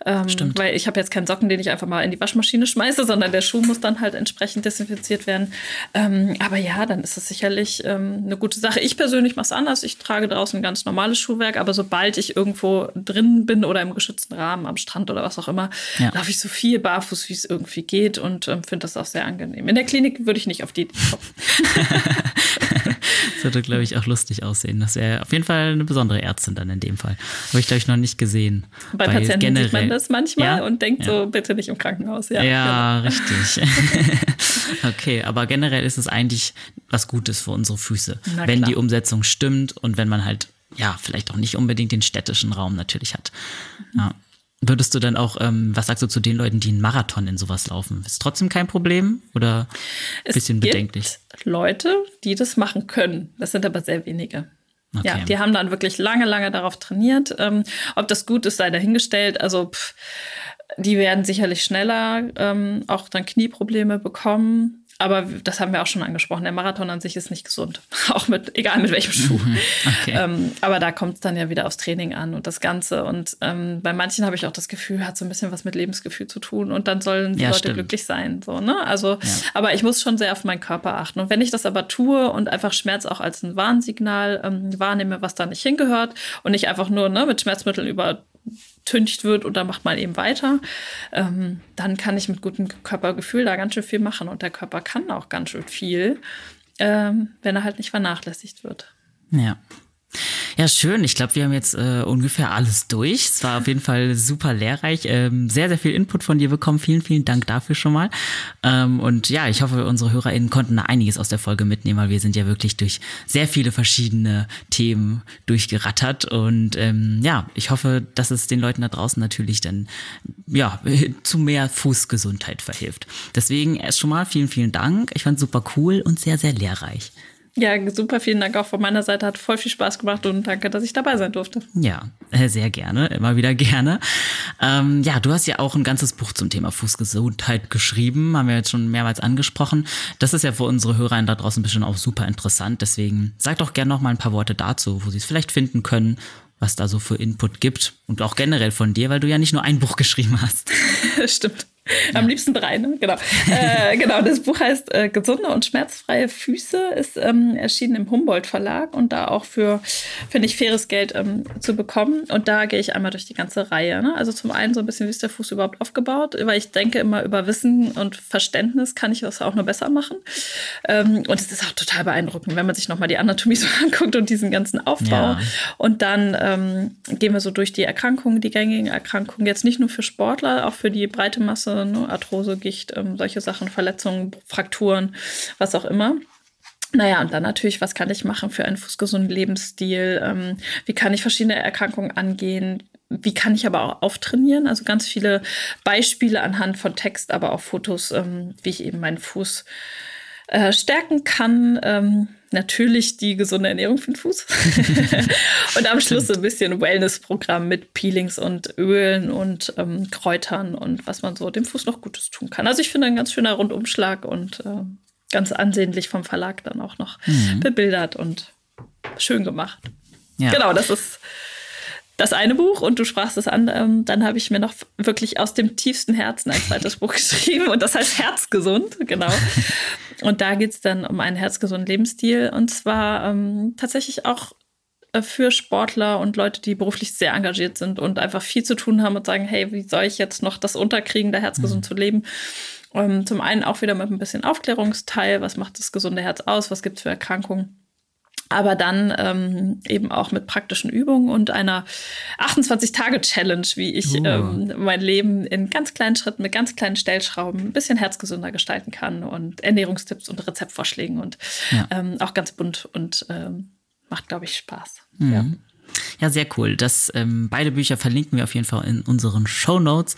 Ähm, Stimmt. Weil ich habe jetzt keinen Socken, den ich einfach mal in die Waschmaschine schmeiße, sondern der Schuh muss dann halt entsprechend desinfiziert werden. Ähm, aber ja, dann ist es sicherlich ähm, eine gute Sache. Ich persönlich mache es anders. Ich trage draußen ein ganz normales Schuhwerk, aber sobald ich irgendwo drin bin oder im geschützten Rahmen am Strand oder was auch immer, ja. laufe ich so viel barfuß, wie es irgendwie geht und ähm, finde das auch sehr angenehm. In der Klinik würde ich nicht auf die Idee kommen. das würde, glaube ich, auch lustig aussehen. Das wäre auf jeden Fall eine besondere Ärztin dann in dem Fall. Habe ich, glaube ich, noch nicht gesehen. Bei Weil Patienten generell, sieht man das manchmal ja? und denkt ja. so, bitte nicht im Krankenhaus. Ja, ja genau. richtig. okay, aber generell ist es eigentlich was Gutes für unsere Füße, Na, wenn klar. die Umsetzung stimmt und wenn man halt ja, vielleicht auch nicht unbedingt den städtischen Raum natürlich hat. Ja. Würdest du dann auch, ähm, was sagst du zu den Leuten, die einen Marathon in sowas laufen? Ist trotzdem kein Problem oder ein bisschen bedenklich? Leute, die das machen können. Das sind aber sehr wenige. Okay. Ja, die haben dann wirklich lange, lange darauf trainiert. Ähm, ob das gut ist, sei dahingestellt. Also pff, die werden sicherlich schneller ähm, auch dann Knieprobleme bekommen. Aber das haben wir auch schon angesprochen. Der Marathon an sich ist nicht gesund. Auch mit, egal mit welchem Schuh. Mhm. Okay. Ähm, aber da kommt es dann ja wieder aufs Training an und das Ganze. Und ähm, bei manchen habe ich auch das Gefühl, hat so ein bisschen was mit Lebensgefühl zu tun. Und dann sollen die ja, Leute stimmt. glücklich sein. So, ne? Also, ja. aber ich muss schon sehr auf meinen Körper achten. Und wenn ich das aber tue und einfach Schmerz auch als ein Warnsignal ähm, wahrnehme, was da nicht hingehört und nicht einfach nur ne, mit Schmerzmitteln über tüncht wird oder macht mal eben weiter, ähm, dann kann ich mit gutem Körpergefühl da ganz schön viel machen. Und der Körper kann auch ganz schön viel, ähm, wenn er halt nicht vernachlässigt wird. Ja. Ja, schön. Ich glaube, wir haben jetzt äh, ungefähr alles durch. Es war auf jeden Fall super lehrreich. Ähm, sehr, sehr viel Input von dir bekommen. Vielen, vielen Dank dafür schon mal. Ähm, und ja, ich hoffe, unsere HörerInnen konnten da einiges aus der Folge mitnehmen, weil wir sind ja wirklich durch sehr viele verschiedene Themen durchgerattert. Und ähm, ja, ich hoffe, dass es den Leuten da draußen natürlich dann ja zu mehr Fußgesundheit verhilft. Deswegen erst schon mal vielen, vielen Dank. Ich fand super cool und sehr, sehr lehrreich. Ja, super, vielen Dank auch von meiner Seite. Hat voll viel Spaß gemacht und danke, dass ich dabei sein durfte. Ja, äh, sehr gerne, immer wieder gerne. Ähm, ja, du hast ja auch ein ganzes Buch zum Thema Fußgesundheit geschrieben, haben wir jetzt schon mehrmals angesprochen. Das ist ja für unsere Hörer da draußen bestimmt auch super interessant. Deswegen sag doch gerne noch mal ein paar Worte dazu, wo sie es vielleicht finden können, was da so für Input gibt und auch generell von dir, weil du ja nicht nur ein Buch geschrieben hast. Stimmt. Am liebsten drei, ne? Genau. äh, genau, das Buch heißt äh, Gesunde und schmerzfreie Füße, ist ähm, erschienen im Humboldt Verlag und da auch für, finde ich, faires Geld ähm, zu bekommen. Und da gehe ich einmal durch die ganze Reihe. Ne? Also zum einen so ein bisschen, wie ist der Fuß überhaupt aufgebaut, weil ich denke immer über Wissen und Verständnis kann ich das auch nur besser machen. Ähm, und es ist auch total beeindruckend, wenn man sich nochmal die Anatomie so anguckt und diesen ganzen Aufbau. Ja. Und dann ähm, gehen wir so durch die Erkrankungen, die gängigen Erkrankungen, jetzt nicht nur für Sportler, auch für die breite Masse ne? Arthrose, Gicht, ähm, solche Sachen, Verletzungen, Frakturen, was auch immer. Naja, und dann natürlich, was kann ich machen für einen fußgesunden Lebensstil? Ähm, wie kann ich verschiedene Erkrankungen angehen? Wie kann ich aber auch auftrainieren? Also ganz viele Beispiele anhand von Text, aber auch Fotos, ähm, wie ich eben meinen Fuß äh, stärken kann. Ähm, natürlich die gesunde Ernährung für den Fuß. und am Schluss so ein bisschen Wellness-Programm mit Peelings und Ölen und ähm, Kräutern und was man so dem Fuß noch Gutes tun kann. Also ich finde ein ganz schöner Rundumschlag und äh, ganz ansehnlich vom Verlag dann auch noch mhm. bebildert und schön gemacht. Ja. Genau, das ist das eine Buch und du sprachst es an. Ähm, dann habe ich mir noch wirklich aus dem tiefsten Herzen ein zweites Buch geschrieben und das heißt Herzgesund, genau. Und da geht es dann um einen herzgesunden Lebensstil und zwar ähm, tatsächlich auch äh, für Sportler und Leute, die beruflich sehr engagiert sind und einfach viel zu tun haben und sagen, hey, wie soll ich jetzt noch das unterkriegen, da herzgesund mhm. zu leben? Ähm, zum einen auch wieder mit ein bisschen Aufklärungsteil, was macht das gesunde Herz aus, was gibt es für Erkrankungen aber dann ähm, eben auch mit praktischen Übungen und einer 28-Tage-Challenge, wie ich uh. ähm, mein Leben in ganz kleinen Schritten mit ganz kleinen Stellschrauben ein bisschen herzgesünder gestalten kann und Ernährungstipps und Rezeptvorschlägen und ja. ähm, auch ganz bunt und ähm, macht, glaube ich, Spaß. Mhm. Ja. Ja, sehr cool. Das ähm, beide Bücher verlinken wir auf jeden Fall in unseren Show Notes.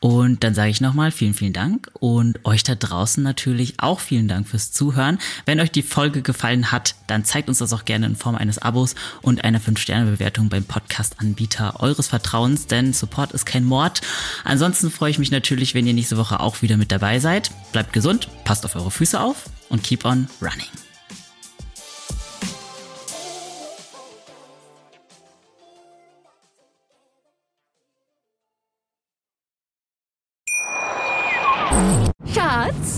Und dann sage ich nochmal vielen, vielen Dank und euch da draußen natürlich auch vielen Dank fürs Zuhören. Wenn euch die Folge gefallen hat, dann zeigt uns das auch gerne in Form eines Abos und einer 5-Sterne-Bewertung beim Podcast-Anbieter eures Vertrauens, denn Support ist kein Mord. Ansonsten freue ich mich natürlich, wenn ihr nächste Woche auch wieder mit dabei seid. Bleibt gesund, passt auf eure Füße auf und keep on running.